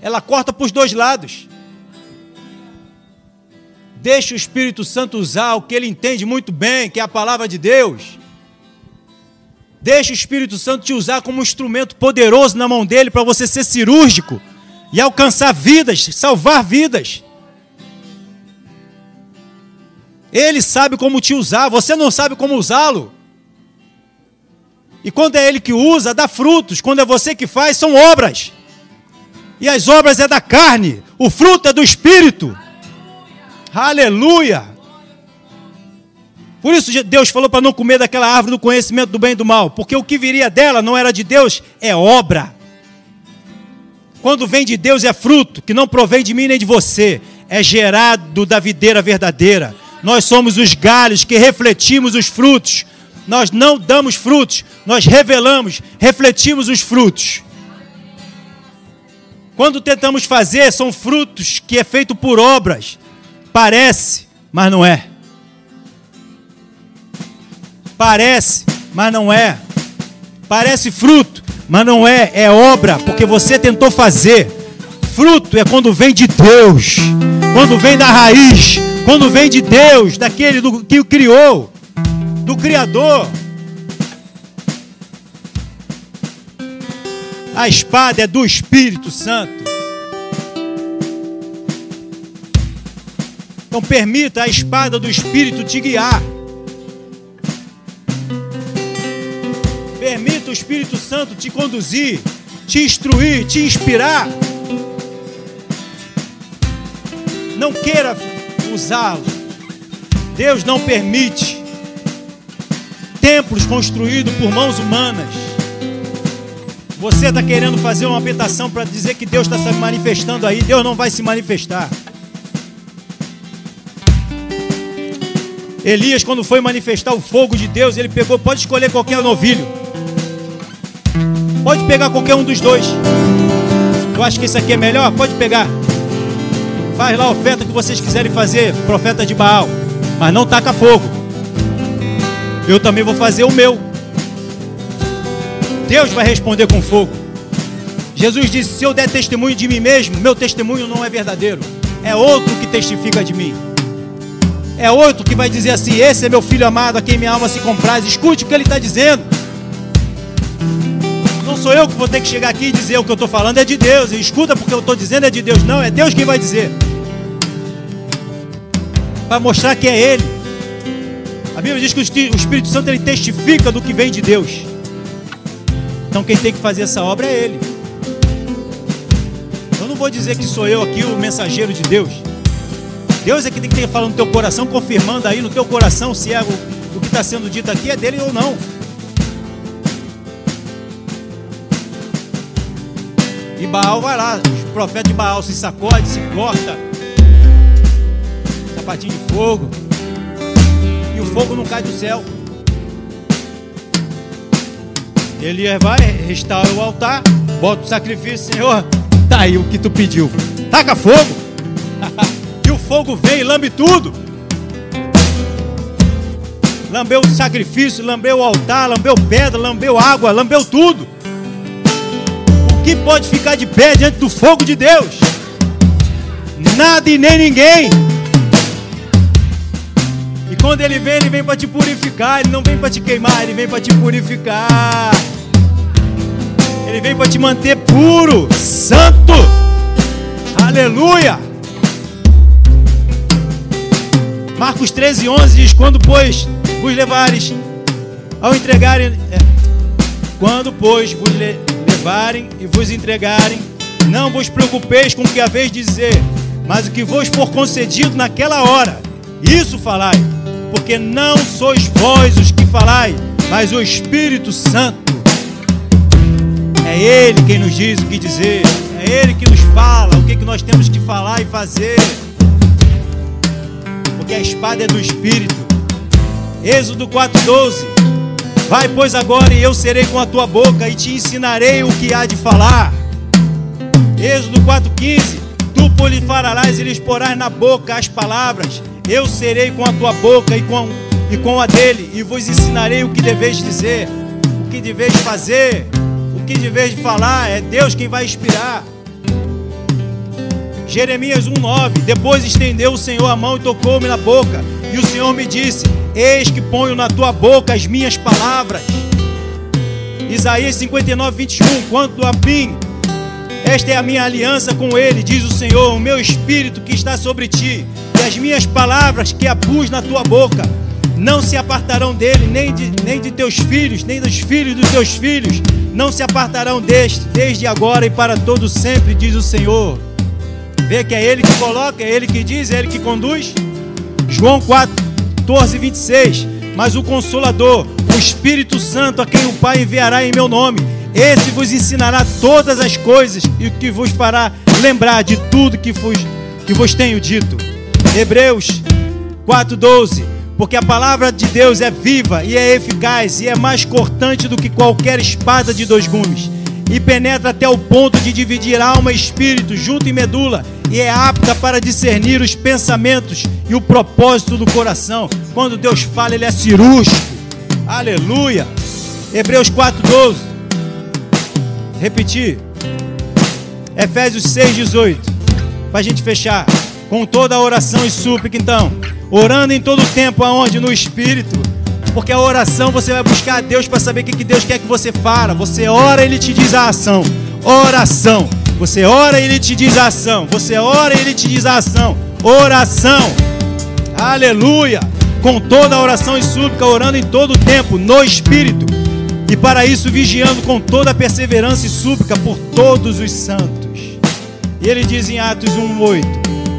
Speaker 1: Ela corta para os dois lados. Deixa o Espírito Santo usar o que ele entende muito bem, que é a palavra de Deus. Deixa o Espírito Santo te usar como um instrumento poderoso na mão dele para você ser cirúrgico e alcançar vidas, salvar vidas. Ele sabe como te usar, você não sabe como usá-lo. E quando é ele que usa, dá frutos. Quando é você que faz, são obras. E as obras é da carne, o fruto é do espírito. Aleluia! Por isso Deus falou para não comer daquela árvore do conhecimento do bem e do mal, porque o que viria dela não era de Deus, é obra. Quando vem de Deus é fruto, que não provém de mim nem de você, é gerado da videira verdadeira. Nós somos os galhos que refletimos os frutos. Nós não damos frutos, nós revelamos, refletimos os frutos. Quando tentamos fazer, são frutos que é feito por obras, Parece, mas não é. Parece, mas não é. Parece fruto, mas não é. É obra, porque você tentou fazer. Fruto é quando vem de Deus, quando vem da raiz, quando vem de Deus, daquele do, que o criou, do Criador. A espada é do Espírito Santo. Então permita a espada do Espírito te guiar. Permita o Espírito Santo te conduzir, te instruir, te inspirar. Não queira usá-lo. Deus não permite templos construídos por mãos humanas. Você está querendo fazer uma habitação para dizer que Deus está se manifestando aí. Deus não vai se manifestar. Elias, quando foi manifestar o fogo de Deus, ele pegou, pode escolher qualquer novilho. Pode pegar qualquer um dos dois. Eu acho que isso aqui é melhor, pode pegar. Faz lá a oferta que vocês quiserem fazer, profeta de Baal. Mas não taca fogo. Eu também vou fazer o meu. Deus vai responder com fogo. Jesus disse: Se eu der testemunho de mim mesmo, meu testemunho não é verdadeiro. É outro que testifica de mim. É outro que vai dizer assim: Esse é meu filho amado, a quem minha alma se compraz. Escute o que ele está dizendo. Sou eu que vou ter que chegar aqui e dizer o que eu estou falando, é de Deus. E escuta porque eu estou dizendo é de Deus. Não, é Deus quem vai dizer. Para mostrar que é Ele. A Bíblia diz que o Espírito Santo ele testifica do que vem de Deus. Então quem tem que fazer essa obra é Ele. Eu não vou dizer que sou eu aqui o mensageiro de Deus. Deus é que tem que ter falando no teu coração, confirmando aí no teu coração se é o, o que está sendo dito aqui é dele ou não. E Baal vai lá, o profeta de Baal se sacode, se corta, sapatinho de fogo, e o fogo não cai do céu. Ele vai, restaura o altar, bota o sacrifício, Senhor, tá aí o que tu pediu. Taca fogo. e o fogo vem e lambe tudo. Lambeu o sacrifício, lambeu o altar, lambeu pedra, lambeu água, lambeu tudo. O que pode ficar de pé diante do fogo de Deus? Nada e nem ninguém. E quando ele vem, ele vem para te purificar, ele não vem para te queimar, ele vem para te purificar. Ele vem para te manter puro, santo. Aleluia. Marcos 13, 11 diz: Quando, pois, vos levares ao entregarem, é, quando, pois, vos levarem e vos entregarem, não vos preocupeis com o que haveis de dizer, mas o que vos for concedido naquela hora, isso falai, porque não sois vós os que falai, mas o Espírito Santo. É Ele quem nos diz o que dizer. É Ele que nos fala o que, que nós temos que falar e fazer. Porque a espada é do Espírito. Êxodo 4,12. Vai, pois, agora, e eu serei com a tua boca, e te ensinarei o que há de falar. Êxodo 4,15. Tu proliferarás e lhes porás na boca as palavras. Eu serei com a tua boca e com, e com a dele, e vos ensinarei o que deveis dizer, o que deveis fazer que de vez de falar é Deus quem vai inspirar. Jeremias 1,9: Depois estendeu o Senhor a mão e tocou-me na boca, e o Senhor me disse: Eis que ponho na tua boca as minhas palavras. Isaías 59, 21: Quanto a mim, esta é a minha aliança com ele, diz o Senhor, o meu espírito que está sobre ti, e as minhas palavras que apus na tua boca não se apartarão dele, nem de, nem de teus filhos, nem dos filhos dos teus filhos, não se apartarão deste, desde agora e para todo sempre, diz o Senhor. Vê que é Ele que coloca, é Ele que diz, é Ele que conduz. João 4, 14, 26. Mas o Consolador, o Espírito Santo, a quem o Pai enviará em meu nome, esse vos ensinará todas as coisas e que vos fará lembrar de tudo que vos, que vos tenho dito. Hebreus 4,12 porque a palavra de Deus é viva e é eficaz e é mais cortante do que qualquer espada de dois gumes, e penetra até o ponto de dividir alma e espírito, junto e medula, e é apta para discernir os pensamentos e o propósito do coração. Quando Deus fala, Ele é cirúrgico. Aleluia. Hebreus 4:12. Repetir. Efésios 6:18. Para a gente fechar com toda a oração e súplica, então, orando em todo tempo aonde no espírito, porque a oração você vai buscar a Deus para saber o que Deus quer que você faça. Você ora, ele te diz a ação. Oração. Você ora e ele te diz a ação. Você ora e ele te diz a ação. Oração. Aleluia. Com toda a oração e súplica, orando em todo tempo, no Espírito. E para isso vigiando com toda a perseverança e súplica por todos os santos. E ele diz em Atos 1:8: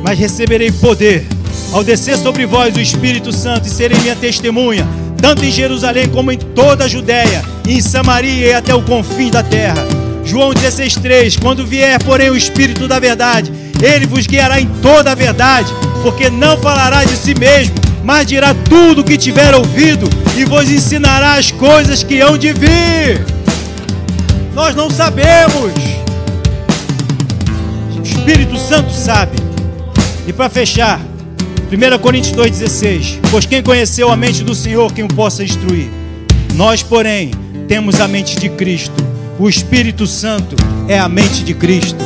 Speaker 1: Mas receberei poder ao descer sobre vós o Espírito Santo e serei minha testemunha, tanto em Jerusalém como em toda a Judéia, e em Samaria e até o confim da terra. João 16:3 Quando vier, porém, o Espírito da verdade, ele vos guiará em toda a verdade, porque não falará de si mesmo, mas dirá tudo o que tiver ouvido e vos ensinará as coisas que hão de vir. Nós não sabemos. O Espírito Santo sabe. E para fechar, 1 Coríntios 2,16: Pois quem conheceu a mente do Senhor, quem o possa instruir? Nós, porém, temos a mente de Cristo. O Espírito Santo é a mente de Cristo.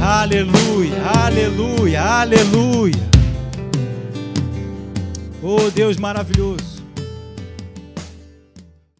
Speaker 1: Aleluia, aleluia, aleluia. Oh Deus maravilhoso.